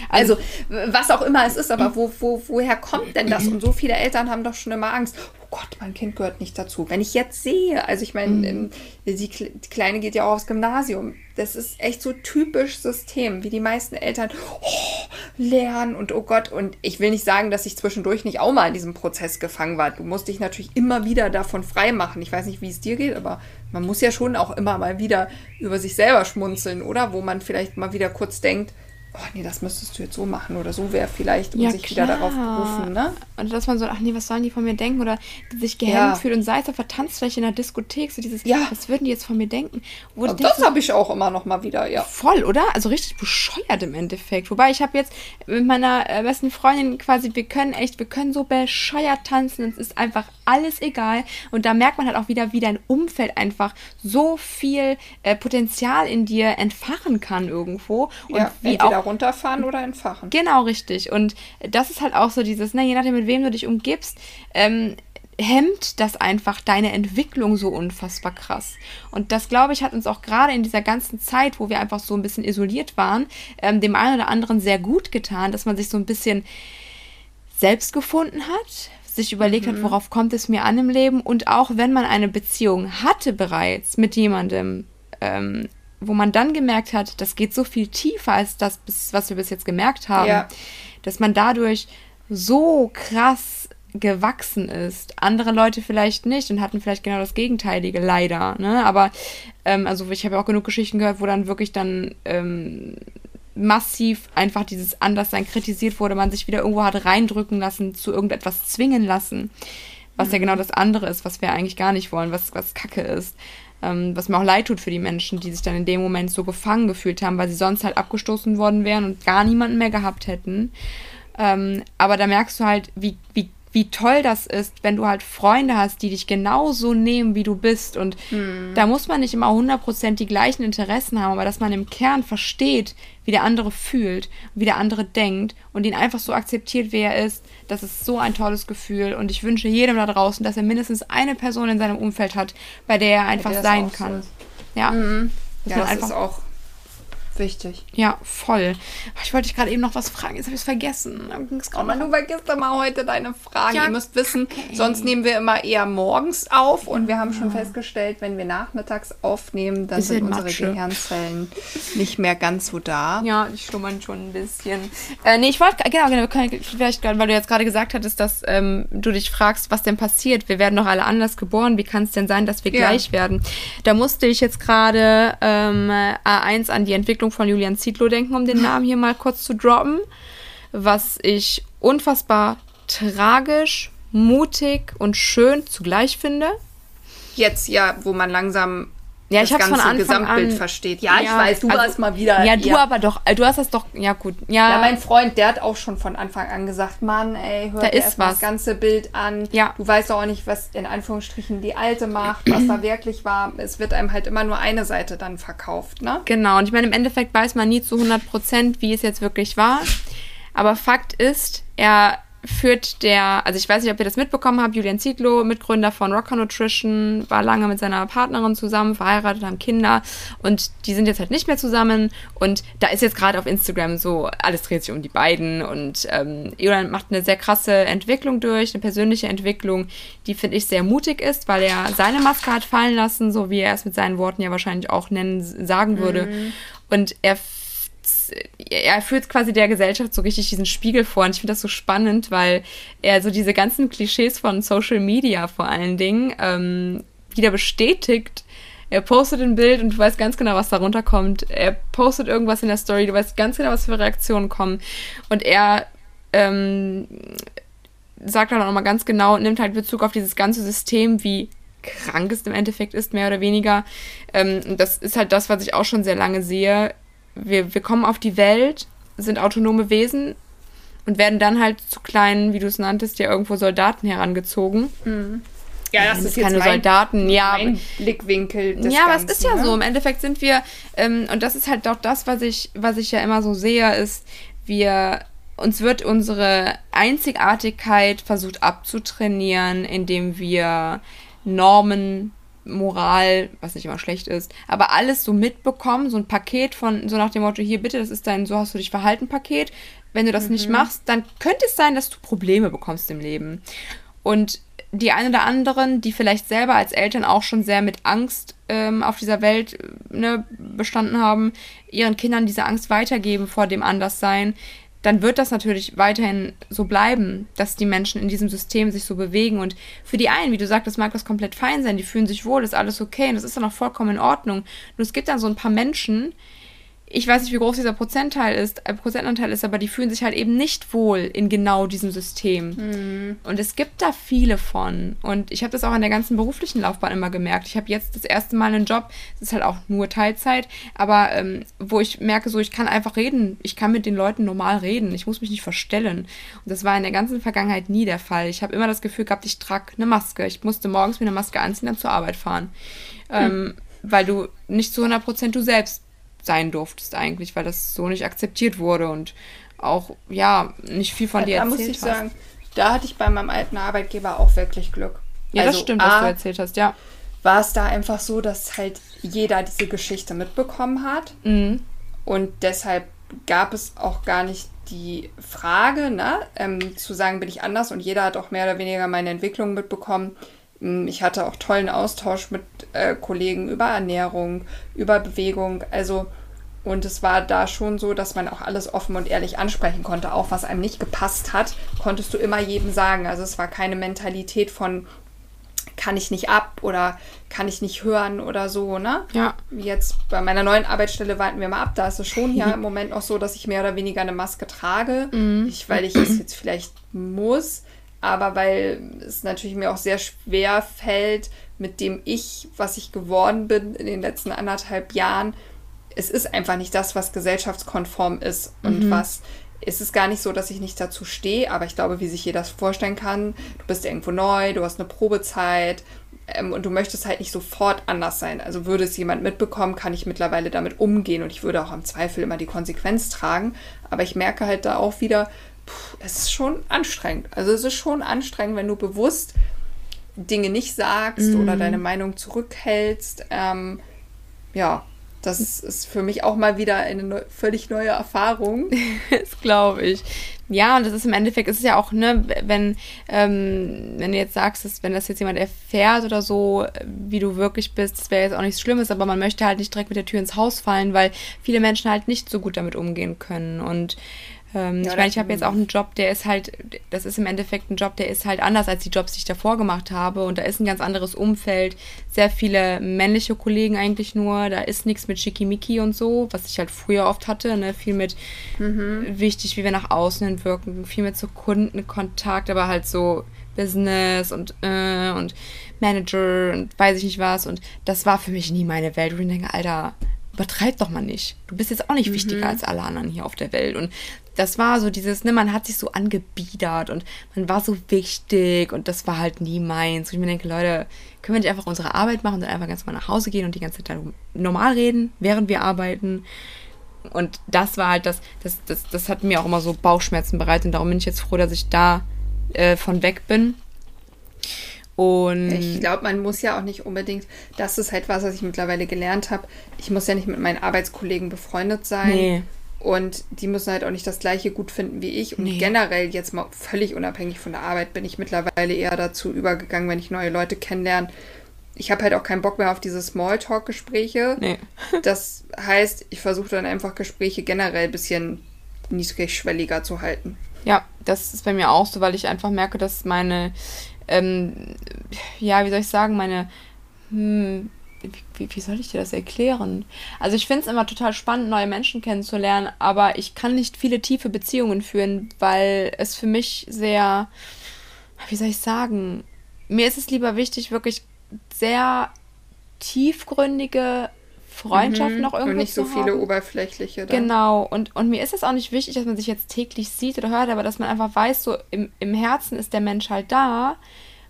Speaker 1: Also, was auch immer es ist, aber wo, wo, woher kommt denn das? Und so viele Eltern haben doch schon immer Angst. Oh Gott, mein Kind gehört nicht dazu. Wenn ich jetzt sehe, also ich meine, mhm. die, die, Kleine geht ja auch aufs Gymnasium. Das ist echt so typisch System, wie die meisten Eltern oh, lernen und oh Gott. Und ich will nicht sagen, dass ich zwischendurch nicht auch mal in diesem Prozess gefangen war. Du musst dich natürlich immer wieder davon frei machen. Ich weiß nicht, wie es dir geht, aber man muss ja schon auch immer mal wieder über sich selber schmunzeln, oder? Wo man vielleicht mal wieder kurz denkt, oh nee, das müsstest du jetzt so machen oder so wäre vielleicht, um ja, sich klar. wieder darauf berufen, ne?
Speaker 2: Und dass man so, ach nee, was sollen die von mir denken? Oder sich gehemmt ja. fühlt und sei es auf der Tanzfläche in der Diskothek, so dieses, ja. was würden die jetzt von mir denken?
Speaker 1: Wo das habe ich auch immer noch mal wieder, ja.
Speaker 2: Voll, oder? Also richtig bescheuert im Endeffekt. Wobei ich habe jetzt mit meiner äh, besten Freundin quasi, wir können echt, wir können so bescheuert tanzen, es ist einfach alles egal. Und da merkt man halt auch wieder, wie dein Umfeld einfach so viel äh, Potenzial in dir entfachen kann irgendwo. Und
Speaker 1: ja,
Speaker 2: wie
Speaker 1: auch runterfahren oder entfachen.
Speaker 2: Genau, richtig. Und das ist halt auch so dieses, ne, je nachdem, mit wem du dich umgibst, ähm, hemmt das einfach deine Entwicklung so unfassbar krass. Und das, glaube ich, hat uns auch gerade in dieser ganzen Zeit, wo wir einfach so ein bisschen isoliert waren, ähm, dem einen oder anderen sehr gut getan, dass man sich so ein bisschen selbst gefunden hat, sich überlegt mhm. hat, worauf kommt es mir an im Leben und auch wenn man eine Beziehung hatte bereits mit jemandem, ähm, wo man dann gemerkt hat, das geht so viel tiefer als das, was wir bis jetzt gemerkt haben, ja. dass man dadurch so krass gewachsen ist. Andere Leute vielleicht nicht und hatten vielleicht genau das Gegenteilige, leider. Ne? Aber ähm, also ich habe ja auch genug Geschichten gehört, wo dann wirklich dann ähm, massiv einfach dieses Anderssein kritisiert wurde, man sich wieder irgendwo hat reindrücken lassen, zu irgendetwas zwingen lassen. Was mhm. ja genau das andere ist, was wir eigentlich gar nicht wollen, was, was Kacke ist. Ähm, was mir auch leid tut für die Menschen, die sich dann in dem Moment so gefangen gefühlt haben, weil sie sonst halt abgestoßen worden wären und gar niemanden mehr gehabt hätten. Ähm, aber da merkst du halt, wie, wie wie toll das ist, wenn du halt Freunde hast, die dich genauso nehmen, wie du bist. Und mhm. da muss man nicht immer 100% die gleichen Interessen haben, aber dass man im Kern versteht, wie der andere fühlt, wie der andere denkt und ihn einfach so akzeptiert, wie er ist, das ist so ein tolles Gefühl. Und ich wünsche jedem da draußen, dass er mindestens eine Person in seinem Umfeld hat, bei der er einfach sein kann. So
Speaker 1: ja. Mhm. Ja, das einfach ist auch wichtig.
Speaker 2: Ja, voll. Ich wollte dich gerade eben noch was fragen, jetzt habe ich es vergessen.
Speaker 1: Mann, du vergisst immer heute deine Fragen. Ja, Ihr müsst wissen, okay. sonst nehmen wir immer eher morgens auf und wir haben schon ja. festgestellt, wenn wir nachmittags aufnehmen, dann sind unsere Matsche. Gehirnzellen nicht mehr ganz so da.
Speaker 2: Ja, die schlummern schon ein bisschen. Äh, nee, ich wollte, genau, genau, vielleicht, weil du jetzt gerade gesagt hattest, dass ähm, du dich fragst, was denn passiert. Wir werden doch alle anders geboren. Wie kann es denn sein, dass wir ja. gleich werden? Da musste ich jetzt gerade ähm, A1 an die Entwicklung Entwicklung von Julian Zietlow denken, um den Namen hier mal kurz zu droppen. Was ich unfassbar tragisch, mutig und schön zugleich finde.
Speaker 1: Jetzt ja, wo man langsam ja, das ich ganze von Anfang Gesamtbild an, versteht. Ja, ja, ich weiß, du also, warst mal wieder.
Speaker 2: Ja, du ja. aber doch, du hast das doch, ja gut. Ja.
Speaker 1: ja, mein Freund, der hat auch schon von Anfang an gesagt, Mann, ey, hör da dir erst mal das ganze Bild an. Ja. Du weißt auch nicht, was in Anführungsstrichen die alte macht, was da wirklich war. Es wird einem halt immer nur eine Seite dann verkauft, ne?
Speaker 2: Genau, und ich meine, im Endeffekt weiß man nie zu 100 Prozent, wie es jetzt wirklich war. Aber Fakt ist, er führt der, also ich weiß nicht, ob ihr das mitbekommen habt, Julian Zietlow, Mitgründer von Rocker Nutrition, war lange mit seiner Partnerin zusammen, verheiratet, haben Kinder und die sind jetzt halt nicht mehr zusammen und da ist jetzt gerade auf Instagram so, alles dreht sich um die beiden und ähm, Julian macht eine sehr krasse Entwicklung durch, eine persönliche Entwicklung, die finde ich sehr mutig ist, weil er seine Maske hat fallen lassen, so wie er es mit seinen Worten ja wahrscheinlich auch nennen, sagen würde mhm. und er er führt quasi der Gesellschaft so richtig diesen Spiegel vor. Und ich finde das so spannend, weil er so diese ganzen Klischees von Social Media vor allen Dingen ähm, wieder bestätigt. Er postet ein Bild und du weißt ganz genau, was darunter kommt. Er postet irgendwas in der Story, du weißt ganz genau, was für Reaktionen kommen. Und er ähm, sagt dann auch nochmal ganz genau, nimmt halt Bezug auf dieses ganze System, wie krank es im Endeffekt ist, mehr oder weniger. Ähm, das ist halt das, was ich auch schon sehr lange sehe wir, wir kommen auf die Welt, sind autonome Wesen und werden dann halt zu kleinen, wie du es nanntest, ja irgendwo Soldaten herangezogen. Mhm. Ja, das Nein, ist keine mein, Soldaten, ja.
Speaker 1: Mein Blickwinkel.
Speaker 2: Des ja, aber es ist ja ne? so. Im Endeffekt sind wir, ähm, und das ist halt doch das, was ich, was ich ja immer so sehe, ist, wir, uns wird unsere Einzigartigkeit versucht abzutrainieren, indem wir Normen Moral, was nicht immer schlecht ist, aber alles so mitbekommen, so ein Paket von, so nach dem Motto, hier bitte, das ist dein, so hast du dich verhalten Paket. Wenn du das mhm. nicht machst, dann könnte es sein, dass du Probleme bekommst im Leben. Und die einen oder anderen, die vielleicht selber als Eltern auch schon sehr mit Angst ähm, auf dieser Welt ne, bestanden haben, ihren Kindern diese Angst weitergeben vor dem Anderssein, dann wird das natürlich weiterhin so bleiben, dass die Menschen in diesem System sich so bewegen. Und für die einen, wie du sagtest, mag das komplett fein sein, die fühlen sich wohl, ist alles okay und das ist dann auch vollkommen in Ordnung. Nur es gibt dann so ein paar Menschen, ich weiß nicht, wie groß dieser Prozentteil ist, äh, Prozentanteil ist, aber die fühlen sich halt eben nicht wohl in genau diesem System. Mhm. Und es gibt da viele von. Und ich habe das auch in der ganzen beruflichen Laufbahn immer gemerkt. Ich habe jetzt das erste Mal einen Job, es ist halt auch nur Teilzeit, aber ähm, wo ich merke, so ich kann einfach reden. Ich kann mit den Leuten normal reden. Ich muss mich nicht verstellen. Und das war in der ganzen Vergangenheit nie der Fall. Ich habe immer das Gefühl gehabt, ich trage eine Maske. Ich musste morgens mir eine Maske anziehen, dann zur Arbeit fahren. Mhm. Ähm, weil du nicht zu 100% du selbst sein durftest eigentlich, weil das so nicht akzeptiert wurde und auch, ja, nicht viel von ja, dir
Speaker 1: da erzählt muss ich hast. sagen, da hatte ich bei meinem alten Arbeitgeber auch wirklich Glück.
Speaker 2: Ja, also, das stimmt, was A, du erzählt hast, ja.
Speaker 1: War es da einfach so, dass halt jeder diese Geschichte mitbekommen hat mhm. und deshalb gab es auch gar nicht die Frage, ne, ähm, zu sagen, bin ich anders und jeder hat auch mehr oder weniger meine Entwicklung mitbekommen. Hm, ich hatte auch tollen Austausch mit äh, Kollegen über Ernährung, über Bewegung. Also, und es war da schon so, dass man auch alles offen und ehrlich ansprechen konnte. Auch was einem nicht gepasst hat, konntest du immer jedem sagen. Also es war keine Mentalität von, kann ich nicht ab oder kann ich nicht hören oder so, ne? Ja. Jetzt bei meiner neuen Arbeitsstelle warten wir mal ab. Da ist es schon ja im Moment auch so, dass ich mehr oder weniger eine Maske trage. Mhm. Ich, weil ich es jetzt vielleicht muss. Aber weil es natürlich mir auch sehr schwer fällt, mit dem ich, was ich geworden bin in den letzten anderthalb Jahren, es ist einfach nicht das, was gesellschaftskonform ist und mhm. was es ist gar nicht so, dass ich nicht dazu stehe, aber ich glaube, wie sich jeder das vorstellen kann, du bist irgendwo neu, du hast eine Probezeit ähm, und du möchtest halt nicht sofort anders sein. Also würde es jemand mitbekommen, kann ich mittlerweile damit umgehen und ich würde auch im Zweifel immer die Konsequenz tragen. Aber ich merke halt da auch wieder, es ist schon anstrengend. Also es ist schon anstrengend, wenn du bewusst Dinge nicht sagst mhm. oder deine Meinung zurückhältst. Ähm, ja, das ist für mich auch mal wieder eine neu, völlig neue Erfahrung.
Speaker 2: das glaube ich. Ja, und das ist im Endeffekt, ist es ja auch, ne, wenn, ähm, wenn du jetzt sagst, dass, wenn das jetzt jemand erfährt oder so, wie du wirklich bist, das wäre jetzt auch nichts Schlimmes, aber man möchte halt nicht direkt mit der Tür ins Haus fallen, weil viele Menschen halt nicht so gut damit umgehen können. Und ähm, ja, ich meine, ich habe jetzt auch einen Job, der ist halt, das ist im Endeffekt ein Job, der ist halt anders als die Jobs, die ich davor gemacht habe. Und da ist ein ganz anderes Umfeld. Sehr viele männliche Kollegen eigentlich nur. Da ist nichts mit Schickimicki und so, was ich halt früher oft hatte. Ne? Viel mit mhm. wichtig, wie wir nach außen hin wirken. Viel mit so Kundenkontakt, aber halt so Business und, äh, und Manager und weiß ich nicht was. Und das war für mich nie meine Welt. Und ich denke, Alter, übertreib doch mal nicht. Du bist jetzt auch nicht mhm. wichtiger als alle anderen hier auf der Welt. Und das war so dieses, ne, man hat sich so angebiedert und man war so wichtig und das war halt nie meins. Und ich mir denke, Leute, können wir nicht einfach unsere Arbeit machen und dann einfach ganz mal nach Hause gehen und die ganze Zeit normal reden, während wir arbeiten? Und das war halt das, das, das, das hat mir auch immer so Bauchschmerzen bereitet und darum bin ich jetzt froh, dass ich da äh, von weg bin.
Speaker 1: Und ich glaube, man muss ja auch nicht unbedingt, das ist halt was, was ich mittlerweile gelernt habe. Ich muss ja nicht mit meinen Arbeitskollegen befreundet sein. Nee. Und die müssen halt auch nicht das gleiche gut finden wie ich. Und nee. generell jetzt mal völlig unabhängig von der Arbeit bin ich mittlerweile eher dazu übergegangen, wenn ich neue Leute kennenlerne. Ich habe halt auch keinen Bock mehr auf diese Smalltalk-Gespräche. Nee. das heißt, ich versuche dann einfach Gespräche generell ein bisschen niedrigschwelliger zu halten.
Speaker 2: Ja, das ist bei mir auch so, weil ich einfach merke, dass meine, ähm, ja, wie soll ich sagen, meine hm, wie, wie soll ich dir das erklären? Also ich finde es immer total spannend, neue Menschen kennenzulernen, aber ich kann nicht viele tiefe Beziehungen führen, weil es für mich sehr, wie soll ich sagen, mir ist es lieber wichtig, wirklich sehr tiefgründige Freundschaften mhm, noch irgendwo Und nicht so viele haben. oberflächliche. Dann. Genau, und, und mir ist es auch nicht wichtig, dass man sich jetzt täglich sieht oder hört, aber dass man einfach weiß, so im, im Herzen ist der Mensch halt da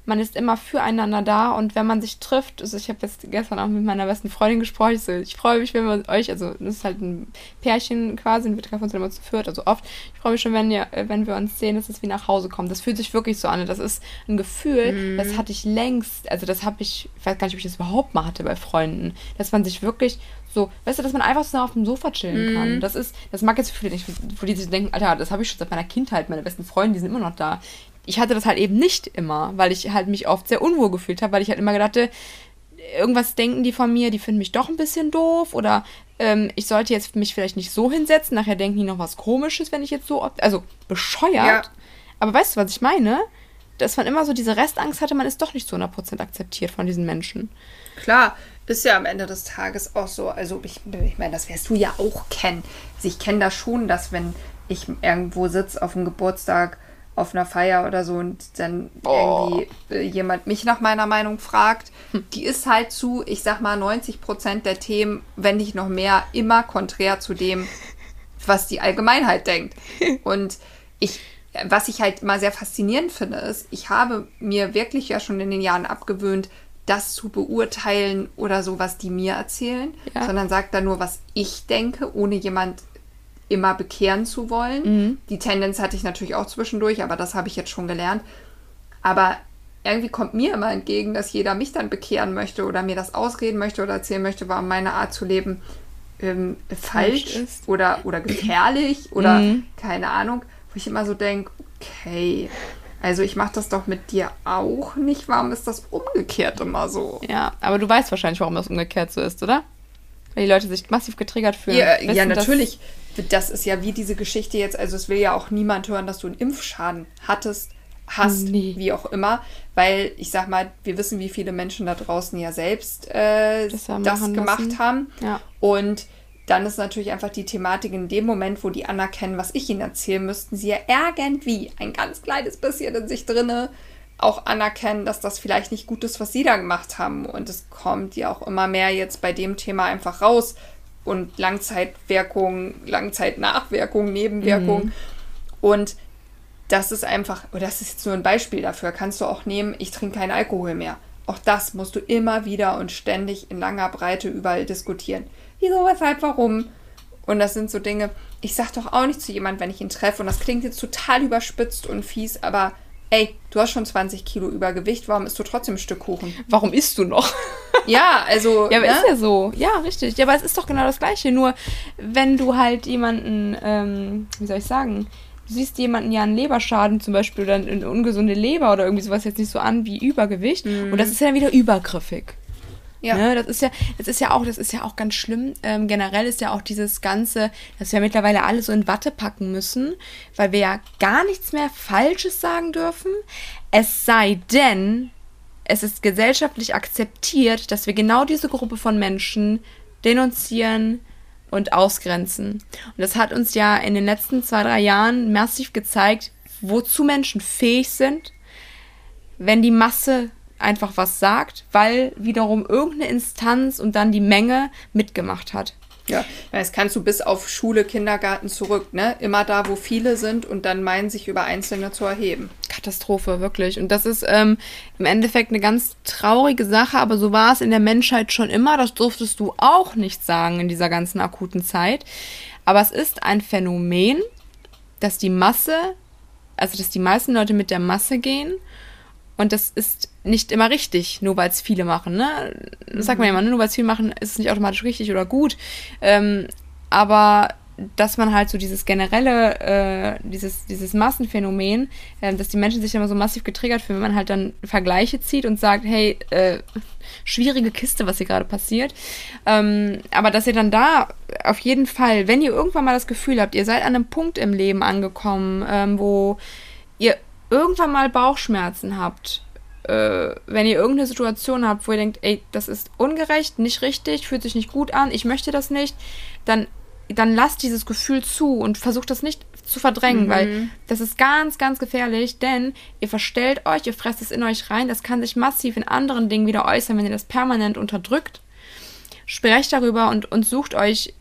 Speaker 2: man ist immer füreinander da und wenn man sich trifft, also ich habe jetzt gestern auch mit meiner besten Freundin gesprochen, ich, so, ich freue mich, wenn wir euch, also das ist halt ein Pärchen quasi, wir treffen uns immer zu viert, also oft, ich freue mich schon, wenn, ihr, wenn wir uns sehen, dass es wie nach Hause kommt. Das fühlt sich wirklich so an, das ist ein Gefühl, mhm. das hatte ich längst, also das habe ich, ich weiß gar nicht, ob ich das überhaupt mal hatte bei Freunden, dass man sich wirklich so, weißt du, dass man einfach so auf dem Sofa chillen kann. Mhm. Das ist, das mag jetzt für viele nicht, wo die sich denken, Alter, das habe ich schon seit meiner Kindheit, meine besten Freunde, die sind immer noch da ich hatte das halt eben nicht immer, weil ich halt mich oft sehr unwohl gefühlt habe, weil ich halt immer gedachte, irgendwas denken die von mir, die finden mich doch ein bisschen doof oder ähm, ich sollte jetzt mich vielleicht nicht so hinsetzen, nachher denken die noch was komisches, wenn ich jetzt so, also bescheuert. Ja. Aber weißt du, was ich meine? Dass man immer so diese Restangst hatte, man ist doch nicht zu 100% akzeptiert von diesen Menschen.
Speaker 1: Klar, ist ja am Ende des Tages auch so. Also ich, ich meine, das wirst du ja auch kennen. Also ich kenne das schon, dass wenn ich irgendwo sitze auf dem Geburtstag auf einer Feier oder so und dann oh. irgendwie äh, jemand mich nach meiner Meinung fragt, die ist halt zu, ich sag mal, 90 Prozent der Themen, wenn nicht noch mehr, immer konträr zu dem, was die Allgemeinheit denkt. Und ich, was ich halt immer sehr faszinierend finde, ist, ich habe mir wirklich ja schon in den Jahren abgewöhnt, das zu beurteilen oder so, was die mir erzählen, ja. sondern sagt da nur, was ich denke, ohne jemand immer bekehren zu wollen. Mhm. Die Tendenz hatte ich natürlich auch zwischendurch, aber das habe ich jetzt schon gelernt. Aber irgendwie kommt mir immer entgegen, dass jeder mich dann bekehren möchte oder mir das ausreden möchte oder erzählen möchte, warum meine Art zu leben ähm, falsch ist oder, oder gefährlich oder mhm. keine Ahnung, wo ich immer so denke, okay, also ich mache das doch mit dir auch nicht. Warum ist das umgekehrt immer so?
Speaker 2: Ja, aber du weißt wahrscheinlich, warum das umgekehrt so ist, oder? Weil die Leute sich massiv getriggert fühlen.
Speaker 1: Ja, ja natürlich das ist ja wie diese Geschichte jetzt, also es will ja auch niemand hören, dass du einen Impfschaden hattest, hast, nee. wie auch immer, weil ich sag mal, wir wissen, wie viele Menschen da draußen ja selbst äh, das, das gemacht lassen. haben. Ja. Und dann ist natürlich einfach die Thematik in dem Moment, wo die anerkennen, was ich ihnen erzählen, müssten sie ja irgendwie ein ganz kleines bisschen in sich drinne auch anerkennen, dass das vielleicht nicht gut ist, was sie da gemacht haben. Und es kommt ja auch immer mehr jetzt bei dem Thema einfach raus. Und Langzeitwirkung, Langzeitnachwirkung, Nebenwirkung. Mhm. Und das ist einfach, oder das ist jetzt nur ein Beispiel dafür, kannst du auch nehmen, ich trinke keinen Alkohol mehr. Auch das musst du immer wieder und ständig in langer Breite überall diskutieren. Wieso, weshalb, warum? Und das sind so Dinge, ich sag doch auch nicht zu jemandem, wenn ich ihn treffe, und das klingt jetzt total überspitzt und fies, aber ey, du hast schon 20 Kilo Übergewicht, warum isst du trotzdem ein Stück Kuchen?
Speaker 2: Warum isst du noch?
Speaker 1: Ja, also.
Speaker 2: ja, aber ne? ist ja so. Ja, richtig. Ja, aber es ist doch genau das Gleiche. Nur, wenn du halt jemanden, ähm, wie soll ich sagen, du siehst jemanden ja einen Leberschaden zum Beispiel oder eine ungesunde Leber oder irgendwie sowas jetzt nicht so an wie Übergewicht. Mhm. Und das ist ja dann wieder übergriffig. Ja. Ne, das ist ja, das ist ja auch, das ist ja auch ganz schlimm. Ähm, generell ist ja auch dieses Ganze, dass wir mittlerweile alles so in Watte packen müssen, weil wir ja gar nichts mehr Falsches sagen dürfen. Es sei denn, es ist gesellschaftlich akzeptiert, dass wir genau diese Gruppe von Menschen denunzieren und ausgrenzen. Und das hat uns ja in den letzten zwei, drei Jahren massiv gezeigt, wozu Menschen fähig sind, wenn die Masse einfach was sagt, weil wiederum irgendeine Instanz und dann die Menge mitgemacht hat.
Speaker 1: Ja, das kannst du bis auf Schule, Kindergarten zurück, ne? Immer da, wo viele sind und dann meinen, sich über Einzelne zu erheben.
Speaker 2: Katastrophe, wirklich. Und das ist ähm, im Endeffekt eine ganz traurige Sache, aber so war es in der Menschheit schon immer. Das durftest du auch nicht sagen in dieser ganzen akuten Zeit. Aber es ist ein Phänomen, dass die Masse, also dass die meisten Leute mit der Masse gehen und das ist nicht immer richtig, nur weil es viele machen. Ne? Das sagt man ja immer, nur weil es viele machen, ist es nicht automatisch richtig oder gut. Ähm, aber dass man halt so dieses generelle, äh, dieses, dieses Massenphänomen, äh, dass die Menschen sich immer so massiv getriggert fühlen, wenn man halt dann Vergleiche zieht und sagt, hey, äh, schwierige Kiste, was hier gerade passiert. Ähm, aber dass ihr dann da auf jeden Fall, wenn ihr irgendwann mal das Gefühl habt, ihr seid an einem Punkt im Leben angekommen, ähm, wo ihr irgendwann mal Bauchschmerzen habt, äh, wenn ihr irgendeine Situation habt, wo ihr denkt, ey, das ist ungerecht, nicht richtig, fühlt sich nicht gut an, ich möchte das nicht, dann, dann lasst dieses Gefühl zu und versucht das nicht zu verdrängen, mhm. weil das ist ganz, ganz gefährlich, denn ihr verstellt euch, ihr fresst es in euch rein, das kann sich massiv in anderen Dingen wieder äußern, wenn ihr das permanent unterdrückt. Sprecht darüber und, und sucht euch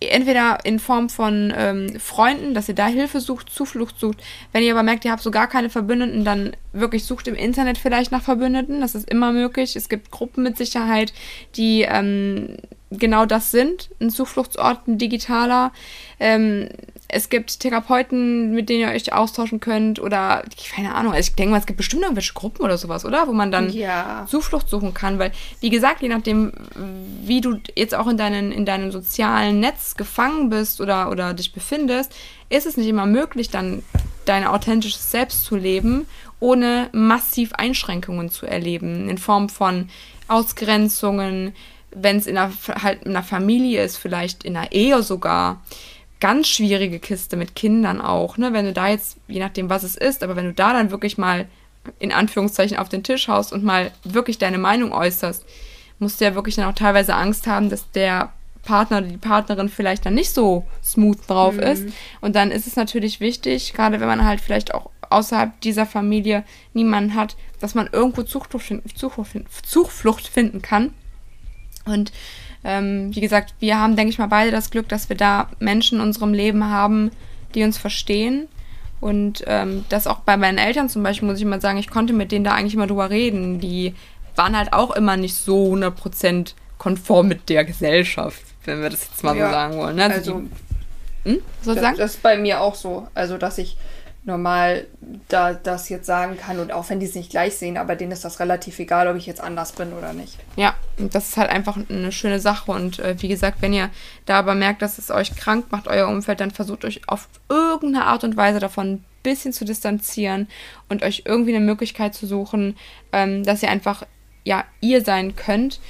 Speaker 2: entweder in Form von ähm, Freunden, dass ihr da Hilfe sucht, Zuflucht sucht. Wenn ihr aber merkt, ihr habt so gar keine Verbündeten, dann wirklich sucht im Internet vielleicht nach Verbündeten. Das ist immer möglich. Es gibt Gruppen mit Sicherheit, die ähm, genau das sind. Ein Zufluchtsort, ein digitaler. Ähm, es gibt Therapeuten, mit denen ihr euch austauschen könnt oder keine Ahnung. Also ich denke mal, es gibt bestimmt irgendwelche Gruppen oder sowas, oder? Wo man dann ja. Zuflucht suchen kann, weil wie gesagt, je nachdem, wie du jetzt auch in deinen in deinem sozialen Netz gefangen bist oder oder dich befindest, ist es nicht immer möglich, dann dein authentisches Selbst zu leben, ohne massiv Einschränkungen zu erleben in Form von Ausgrenzungen, wenn es in einer, halt in einer Familie ist, vielleicht in einer Ehe sogar ganz schwierige Kiste mit Kindern auch, ne? Wenn du da jetzt, je nachdem, was es ist, aber wenn du da dann wirklich mal in Anführungszeichen auf den Tisch haust und mal wirklich deine Meinung äußerst, musst du ja wirklich dann auch teilweise Angst haben, dass der Partner oder die Partnerin vielleicht dann nicht so smooth drauf mhm. ist. Und dann ist es natürlich wichtig, gerade wenn man halt vielleicht auch außerhalb dieser Familie niemanden hat, dass man irgendwo Zuflucht, Zuflucht, Zuflucht finden kann. Und ähm, wie gesagt, wir haben, denke ich mal, beide das Glück, dass wir da Menschen in unserem Leben haben, die uns verstehen. Und ähm, das auch bei meinen Eltern zum Beispiel, muss ich mal sagen, ich konnte mit denen da eigentlich immer drüber reden. Die waren halt auch immer nicht so 100% konform mit der Gesellschaft, wenn wir das jetzt mal ja, so sagen wollen. Ne? Also, also
Speaker 1: die, hm? das, das ist bei mir auch so. Also, dass ich normal da das jetzt sagen kann und auch wenn die es nicht gleich sehen, aber denen ist das relativ egal, ob ich jetzt anders bin oder nicht.
Speaker 2: Ja, das ist halt einfach eine schöne Sache und äh, wie gesagt, wenn ihr da aber merkt, dass es euch krank macht, euer Umfeld, dann versucht euch auf irgendeine Art und Weise davon ein bisschen zu distanzieren und euch irgendwie eine Möglichkeit zu suchen, ähm, dass ihr einfach ja ihr sein könnt.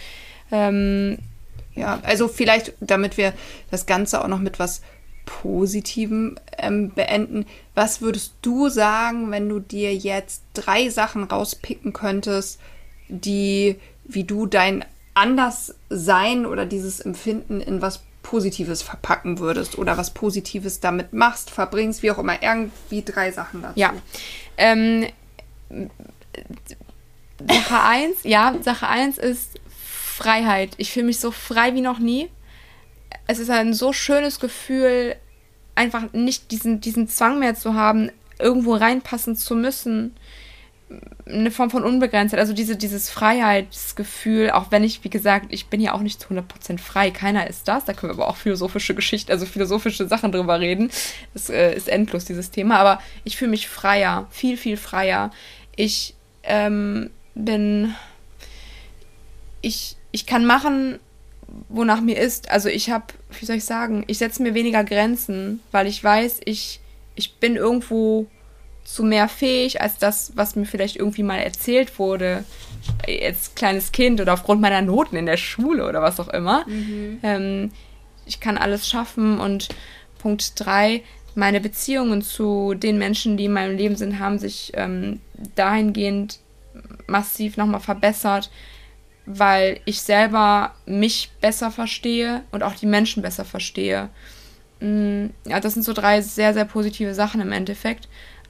Speaker 2: Ähm,
Speaker 1: ja, also vielleicht, damit wir das Ganze auch noch mit was Positiven ähm, beenden. Was würdest du sagen, wenn du dir jetzt drei Sachen rauspicken könntest, die, wie du dein Anderssein oder dieses Empfinden in was Positives verpacken würdest oder was Positives damit machst, verbringst, wie auch immer. Irgendwie drei Sachen dazu.
Speaker 2: Ja. Ähm, Sache 1, ja, Sache 1 ist Freiheit. Ich fühle mich so frei wie noch nie. Es ist ein so schönes Gefühl, einfach nicht diesen, diesen Zwang mehr zu haben, irgendwo reinpassen zu müssen. Eine Form von Unbegrenztheit, also diese, dieses Freiheitsgefühl, auch wenn ich, wie gesagt, ich bin ja auch nicht zu 100% frei, keiner ist das, da können wir aber auch philosophische Geschichte, also philosophische Sachen drüber reden. Das äh, ist endlos, dieses Thema, aber ich fühle mich freier, viel, viel freier. Ich ähm, bin, ich, ich kann machen, wonach mir ist. Also ich habe, wie soll ich sagen, ich setze mir weniger Grenzen, weil ich weiß, ich, ich bin irgendwo zu mehr fähig als das, was mir vielleicht irgendwie mal erzählt wurde, als kleines Kind oder aufgrund meiner Noten in der Schule oder was auch immer. Mhm. Ähm, ich kann alles schaffen und Punkt drei, meine Beziehungen zu den Menschen, die in meinem Leben sind, haben sich ähm, dahingehend massiv nochmal verbessert, weil ich selber mich besser verstehe und auch die Menschen besser verstehe. Mm, ja, das sind so drei sehr, sehr positive Sachen im Endeffekt.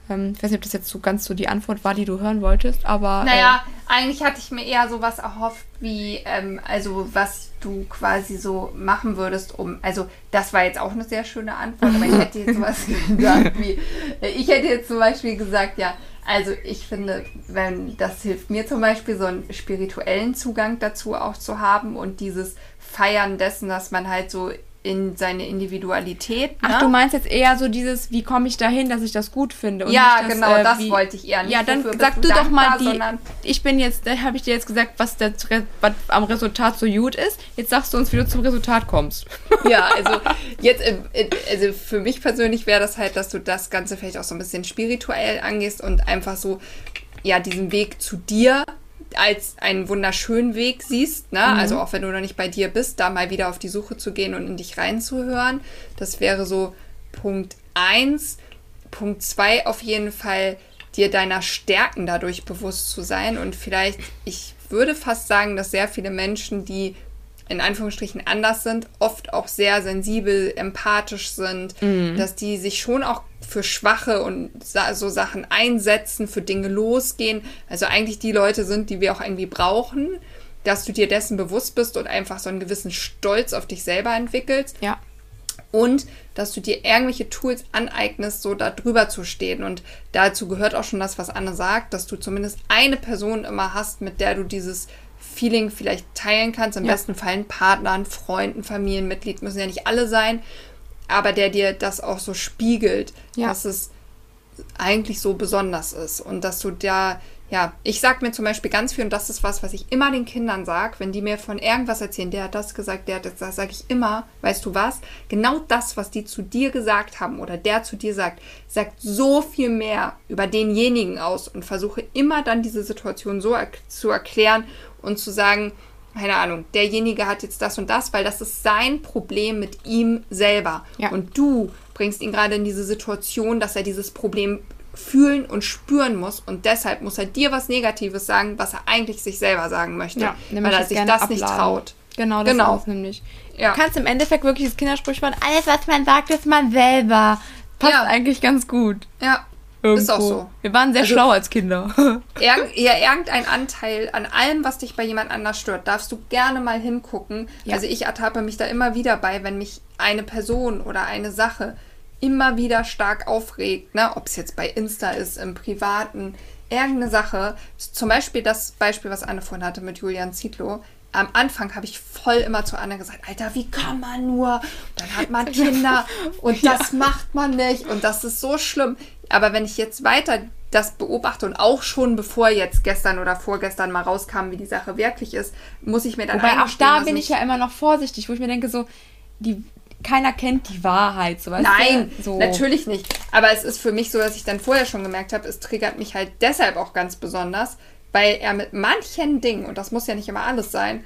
Speaker 2: Ähm, ich weiß nicht, ob das jetzt so ganz so die Antwort war, die du hören wolltest, aber.
Speaker 1: Naja, äh, eigentlich hatte ich mir eher sowas erhofft, wie, ähm, also was du quasi so machen würdest, um. Also, das war jetzt auch eine sehr schöne Antwort, aber ich hätte jetzt sowas gesagt wie. Ich hätte jetzt zum Beispiel gesagt, ja, also ich finde, wenn das hilft mir zum Beispiel, so einen spirituellen Zugang dazu auch zu haben und dieses Feiern dessen, dass man halt so in seine Individualität.
Speaker 2: Ne? Ach, du meinst jetzt eher so dieses, wie komme ich dahin, dass ich das gut finde?
Speaker 1: Und ja, das, genau, äh, das wie, wollte ich eher nicht.
Speaker 2: Ja, dann sag du doch mal die. Ich bin jetzt, da habe ich dir jetzt gesagt, was, der, was am Resultat so gut ist. Jetzt sagst du uns, wie du zum Resultat kommst.
Speaker 1: Ja, also jetzt, also für mich persönlich wäre das halt, dass du das Ganze vielleicht auch so ein bisschen spirituell angehst und einfach so, ja, diesen Weg zu dir als einen wunderschönen Weg siehst, ne? Mhm. also auch wenn du noch nicht bei dir bist, da mal wieder auf die Suche zu gehen und in dich reinzuhören. Das wäre so Punkt 1. Punkt 2 auf jeden Fall, dir deiner Stärken dadurch bewusst zu sein und vielleicht, ich würde fast sagen, dass sehr viele Menschen, die in Anführungsstrichen anders sind, oft auch sehr sensibel, empathisch sind, mhm. dass die sich schon auch für Schwache und so Sachen einsetzen, für Dinge losgehen. Also eigentlich die Leute sind, die wir auch irgendwie brauchen, dass du dir dessen bewusst bist und einfach so einen gewissen Stolz auf dich selber entwickelst.
Speaker 2: Ja.
Speaker 1: Und dass du dir irgendwelche Tools aneignest, so da drüber zu stehen. Und dazu gehört auch schon das, was Anne sagt, dass du zumindest eine Person immer hast, mit der du dieses Feeling vielleicht teilen kannst. Im ja. besten Fall ein Partner, ein Freund, ein Familienmitglied, müssen ja nicht alle sein, aber der dir das auch so spiegelt, ja. dass es eigentlich so besonders ist und dass du da, ja, ich sag mir zum Beispiel ganz viel, und das ist was, was ich immer den Kindern sage, wenn die mir von irgendwas erzählen, der hat das gesagt, der hat das, das sage ich immer, weißt du was? Genau das, was die zu dir gesagt haben oder der zu dir sagt, sagt so viel mehr über denjenigen aus und versuche immer dann diese Situation so er zu erklären und zu sagen, keine Ahnung, derjenige hat jetzt das und das, weil das ist sein Problem mit ihm selber. Ja. Und du bringst ihn gerade in diese Situation, dass er dieses Problem fühlen und spüren muss und deshalb muss er dir was Negatives sagen, was er eigentlich sich selber sagen möchte, ja, weil er sich das abladen. nicht traut.
Speaker 2: Genau, das genau. ist nämlich. Ja. Du kannst im Endeffekt wirklich das Kindersprüchwort, alles was man sagt, ist man selber. Passt ja. eigentlich ganz gut.
Speaker 1: Ja, Irgendwo. Ist auch so.
Speaker 2: Wir waren sehr also, schlau als Kinder.
Speaker 1: Irg ja, irgendein Anteil an allem, was dich bei jemand anders stört, darfst du gerne mal hingucken. Ja. Also ich ertappe mich da immer wieder bei, wenn mich eine Person oder eine Sache immer wieder stark aufregt, ne? ob es jetzt bei Insta ist, im Privaten, irgendeine Sache. Zum Beispiel das Beispiel, was Anne vorhin hatte mit Julian Zietlow am Anfang habe ich voll immer zu Anna gesagt, Alter, wie kann man nur? Dann hat man Kinder und das ja. macht man nicht und das ist so schlimm. Aber wenn ich jetzt weiter das beobachte und auch schon bevor jetzt gestern oder vorgestern mal rauskam, wie die Sache wirklich ist, muss ich mir dann
Speaker 2: Wobei auch da bin ich ja immer noch vorsichtig, wo ich mir denke so, die keiner kennt die Wahrheit, so
Speaker 1: Nein, so. natürlich nicht. Aber es ist für mich so, dass ich dann vorher schon gemerkt habe, es triggert mich halt deshalb auch ganz besonders, weil er mit manchen Dingen, und das muss ja nicht immer alles sein,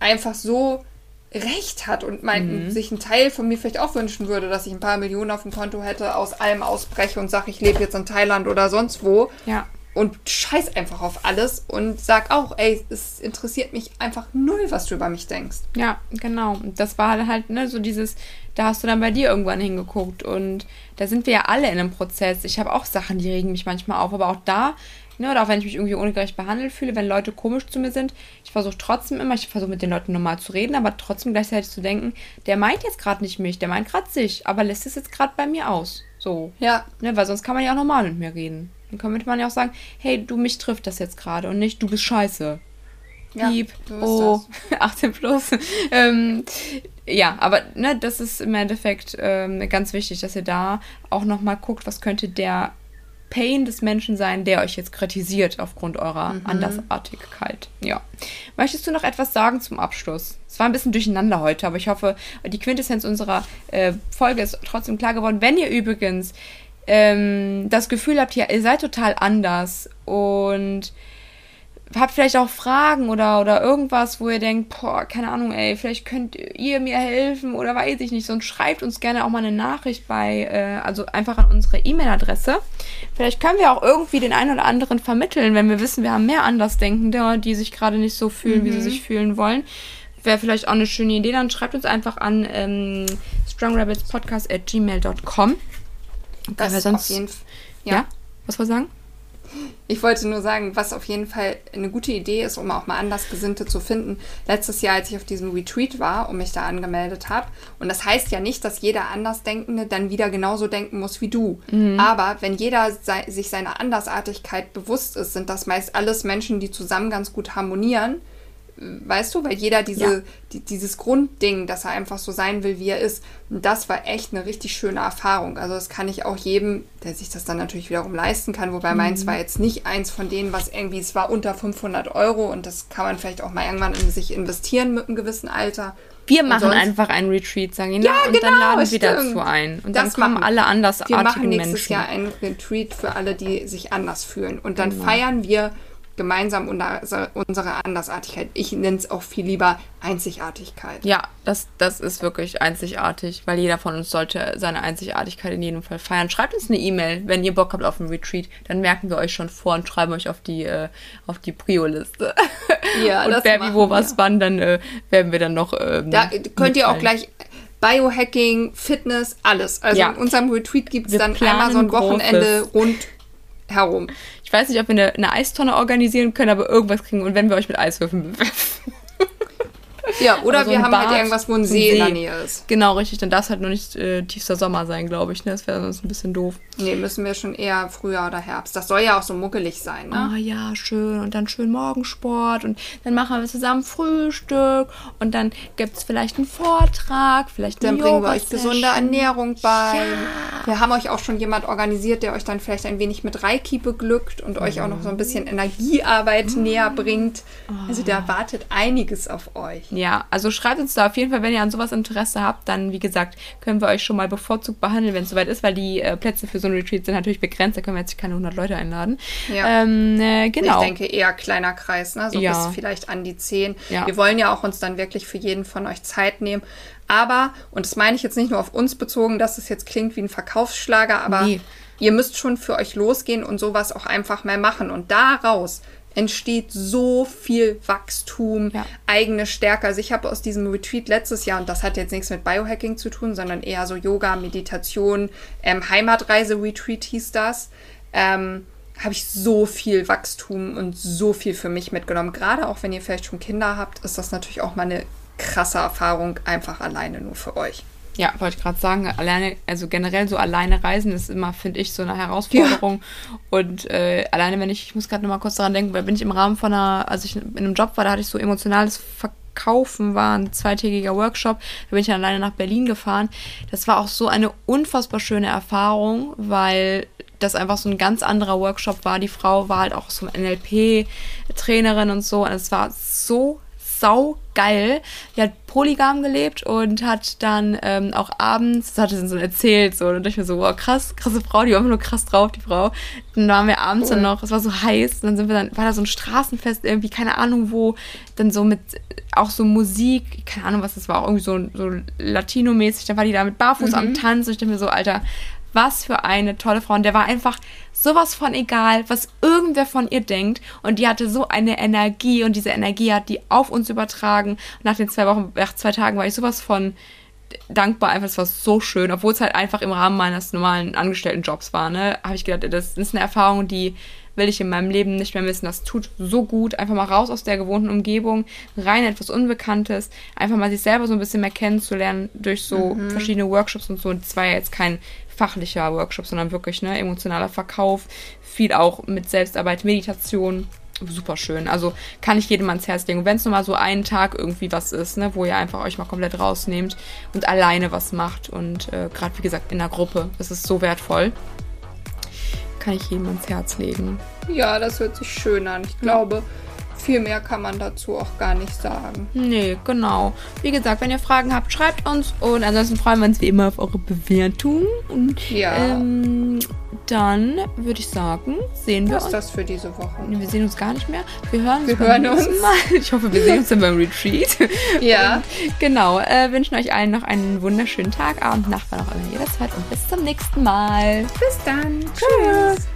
Speaker 1: einfach so Recht hat und mein, mhm. sich einen Teil von mir vielleicht auch wünschen würde, dass ich ein paar Millionen auf dem Konto hätte, aus allem ausbreche und sage, ich lebe jetzt in Thailand oder sonst wo.
Speaker 2: Ja.
Speaker 1: und scheiß einfach auf alles und sag auch, ey, es interessiert mich einfach null, was du über mich denkst.
Speaker 2: Ja, genau. Das war halt, ne, so dieses, da hast du dann bei dir irgendwann hingeguckt und da sind wir ja alle in einem Prozess. Ich habe auch Sachen, die regen mich manchmal auf, aber auch da, ne, oder auch wenn ich mich irgendwie ungerecht behandelt fühle, wenn Leute komisch zu mir sind, ich versuche trotzdem immer, ich versuche mit den Leuten normal zu reden, aber trotzdem gleichzeitig zu denken, der meint jetzt gerade nicht mich, der meint gerade sich, aber lässt es jetzt gerade bei mir aus. So. Ja. Ne, weil sonst kann man ja auch normal mit mir reden. Dann könnte man ja auch sagen, hey, du, mich trifft das jetzt gerade und nicht, du bist scheiße. Ja, Piep, oh, 18 plus. ähm, ja, aber ne, das ist im Endeffekt ähm, ganz wichtig, dass ihr da auch nochmal guckt, was könnte der Pain des Menschen sein, der euch jetzt kritisiert aufgrund eurer mhm. Andersartigkeit. Ja. Möchtest du noch etwas sagen zum Abschluss? Es war ein bisschen durcheinander heute, aber ich hoffe, die Quintessenz unserer äh, Folge ist trotzdem klar geworden. Wenn ihr übrigens ähm, das Gefühl habt, ja, ihr seid total anders und habt vielleicht auch Fragen oder, oder irgendwas, wo ihr denkt, boah, keine Ahnung, ey, vielleicht könnt ihr mir helfen oder weiß ich nicht, sonst schreibt uns gerne auch mal eine Nachricht bei, äh, also einfach an unsere E-Mail-Adresse. Vielleicht können wir auch irgendwie den einen oder anderen vermitteln, wenn wir wissen, wir haben mehr Andersdenkende, die sich gerade nicht so fühlen, mhm. wie sie mhm. sich fühlen wollen. Wäre vielleicht auch eine schöne Idee, dann schreibt uns einfach an ähm, strongrabbitspodcast at gmail.com. Das wir sonst, auf jeden Fall. Ja. ja. Was wollt ihr sagen?
Speaker 1: Ich wollte nur sagen, was auf jeden Fall eine gute Idee ist, um auch mal Andersgesinnte zu finden. Letztes Jahr, als ich auf diesem Retreat war und mich da angemeldet habe, und das heißt ja nicht, dass jeder Andersdenkende dann wieder genauso denken muss wie du. Mhm. Aber wenn jeder sei, sich seiner Andersartigkeit bewusst ist, sind das meist alles Menschen, die zusammen ganz gut harmonieren weißt du, weil jeder diese, ja. die, dieses Grundding, dass er einfach so sein will, wie er ist, und das war echt eine richtig schöne Erfahrung. Also das kann ich auch jedem, der sich das dann natürlich wiederum leisten kann, wobei mhm. meins war jetzt nicht eins von denen, was irgendwie, es war unter 500 Euro und das kann man vielleicht auch mal irgendwann in sich investieren mit einem gewissen Alter.
Speaker 2: Wir machen sonst, einfach einen Retreat, sagen ja, und genau, dann laden wir dazu ein. Und das dann kommen machen, alle andersartigen Menschen. Wir machen nächstes
Speaker 1: Menschen. Jahr einen Retreat für alle, die sich anders fühlen. Und dann genau. feiern wir gemeinsam unsere Andersartigkeit. Ich nenne es auch viel lieber Einzigartigkeit.
Speaker 2: Ja, das, das ist wirklich einzigartig, weil jeder von uns sollte seine Einzigartigkeit in jedem Fall feiern. Schreibt uns eine E-Mail, wenn ihr Bock habt auf ein Retreat, dann merken wir euch schon vor und schreiben euch auf die, äh, auf die Prio-Liste. Ja, und wer wie wo was wann, dann äh, werden wir dann noch. Ähm,
Speaker 1: da könnt ihr auch gleich. Biohacking, Fitness, alles. Also ja. in unserem Retreat gibt es dann einmal so ein Wochenende rund herum
Speaker 2: weiß nicht, ob wir eine, eine Eistonne organisieren können, aber irgendwas kriegen und wenn wir euch mit Eiswürfeln bewerfen.
Speaker 1: Ja, oder so wir haben halt Bad, halt irgendwas, wo ein See, in der Nähe ist.
Speaker 2: Genau, richtig. Dann darf es halt noch nicht äh, tiefster Sommer sein, glaube ich. Ne? Das wäre sonst ein bisschen doof.
Speaker 1: Nee, müssen wir schon eher Frühjahr oder Herbst. Das soll ja auch so muckelig sein, ne?
Speaker 2: Ah ja, schön. Und dann schön Morgensport. Und dann machen wir zusammen Frühstück. Und dann gibt es vielleicht einen Vortrag, vielleicht
Speaker 1: eine Dann bringen wir euch gesunde Ernährung bei. Ja. Wir haben euch auch schon jemand organisiert, der euch dann vielleicht ein wenig mit Reiki beglückt und oh. euch auch noch so ein bisschen Energiearbeit oh. näher bringt. Also da wartet einiges auf euch.
Speaker 2: Ja, also schreibt uns da auf jeden Fall, wenn ihr an sowas Interesse habt, dann wie gesagt, können wir euch schon mal bevorzugt behandeln, wenn es soweit ist, weil die äh, Plätze für so ein Retreat sind natürlich begrenzt, da können wir jetzt keine 100 Leute einladen. Ja. Ähm,
Speaker 1: äh, genau. Ich denke eher kleiner Kreis, ne? so ja. bis vielleicht an die 10. Ja. Wir wollen ja auch uns dann wirklich für jeden von euch Zeit nehmen. Aber, und das meine ich jetzt nicht nur auf uns bezogen, dass es jetzt klingt wie ein Verkaufsschlager, aber nee. ihr müsst schon für euch losgehen und sowas auch einfach mehr machen. Und daraus entsteht so viel Wachstum, ja. eigene Stärke. Also ich habe aus diesem Retreat letztes Jahr, und das hat jetzt nichts mit Biohacking zu tun, sondern eher so Yoga, Meditation, ähm, Heimatreise-Retreat hieß das, ähm, habe ich so viel Wachstum und so viel für mich mitgenommen. Gerade auch wenn ihr vielleicht schon Kinder habt, ist das natürlich auch mal eine krasse Erfahrung, einfach alleine nur für euch.
Speaker 2: Ja, wollte ich gerade sagen, alleine, also generell so alleine reisen ist immer, finde ich, so eine Herausforderung. Ja. Und äh, alleine, wenn ich, ich muss gerade noch mal kurz daran denken, weil bin ich im Rahmen von einer, als ich in einem Job war, da hatte ich so emotionales Verkaufen, war ein zweitägiger Workshop, da bin ich dann alleine nach Berlin gefahren. Das war auch so eine unfassbar schöne Erfahrung, weil das einfach so ein ganz anderer Workshop war. Die Frau war halt auch so NLP-Trainerin und so. Und es war so sau geil. Die hat polygam gelebt und hat dann ähm, auch abends, das hatte sie so erzählt, so, und dachte ich mir so, wow, krass, krasse Frau, die war immer nur krass drauf, die Frau. Dann waren wir abends cool. dann noch, es war so heiß, dann sind wir dann, war da so ein Straßenfest irgendwie, keine Ahnung wo, dann so mit, auch so Musik, keine Ahnung was das war, auch irgendwie so, so Latino-mäßig, dann war die da mit Barfuß mhm. am Tanz und ich dachte mir so, Alter, Was für eine tolle Frau. Und der war einfach sowas von egal, was irgendwer von ihr denkt. Und die hatte so eine Energie und diese Energie hat die auf uns übertragen. Nach den zwei Wochen, nach zwei Tagen war ich sowas von dankbar, einfach, es war so schön, obwohl es halt einfach im Rahmen meines normalen Angestelltenjobs war, ne, habe ich gedacht, das ist eine Erfahrung, die will ich in meinem Leben nicht mehr missen. Das tut so gut. Einfach mal raus aus der gewohnten Umgebung, rein etwas Unbekanntes, einfach mal sich selber so ein bisschen mehr kennenzulernen durch so mhm. verschiedene Workshops und so. Und das war ja jetzt kein fachlicher Workshop, sondern wirklich ne, emotionaler Verkauf, viel auch mit Selbstarbeit, Meditation. Super schön. Also kann ich jedem ans Herz legen. Wenn es nur mal so einen Tag irgendwie was ist, ne, wo ihr einfach euch mal komplett rausnehmt und alleine was macht und äh, gerade wie gesagt in der Gruppe, das ist so wertvoll kann ich jedem ans Herz legen.
Speaker 1: Ja, das hört sich schön an. Ich glaube, viel mehr kann man dazu auch gar nicht sagen.
Speaker 2: Nee, genau. Wie gesagt, wenn ihr Fragen habt, schreibt uns und ansonsten freuen wir uns wie immer auf eure Bewertung. Und ja. Ähm, dann würde ich sagen, sehen wir
Speaker 1: Was uns. Was ist das für diese Woche?
Speaker 2: Wir sehen uns gar nicht mehr. Wir hören uns.
Speaker 1: Wir hören uns. Mal.
Speaker 2: Ich hoffe, wir sehen uns dann beim Retreat.
Speaker 1: Ja.
Speaker 2: Und genau. Äh, wünschen euch allen noch einen wunderschönen Tag, Abend, Nacht, wann auch immer ihr das hört. Und bis zum nächsten Mal.
Speaker 1: Bis dann. Tschüss.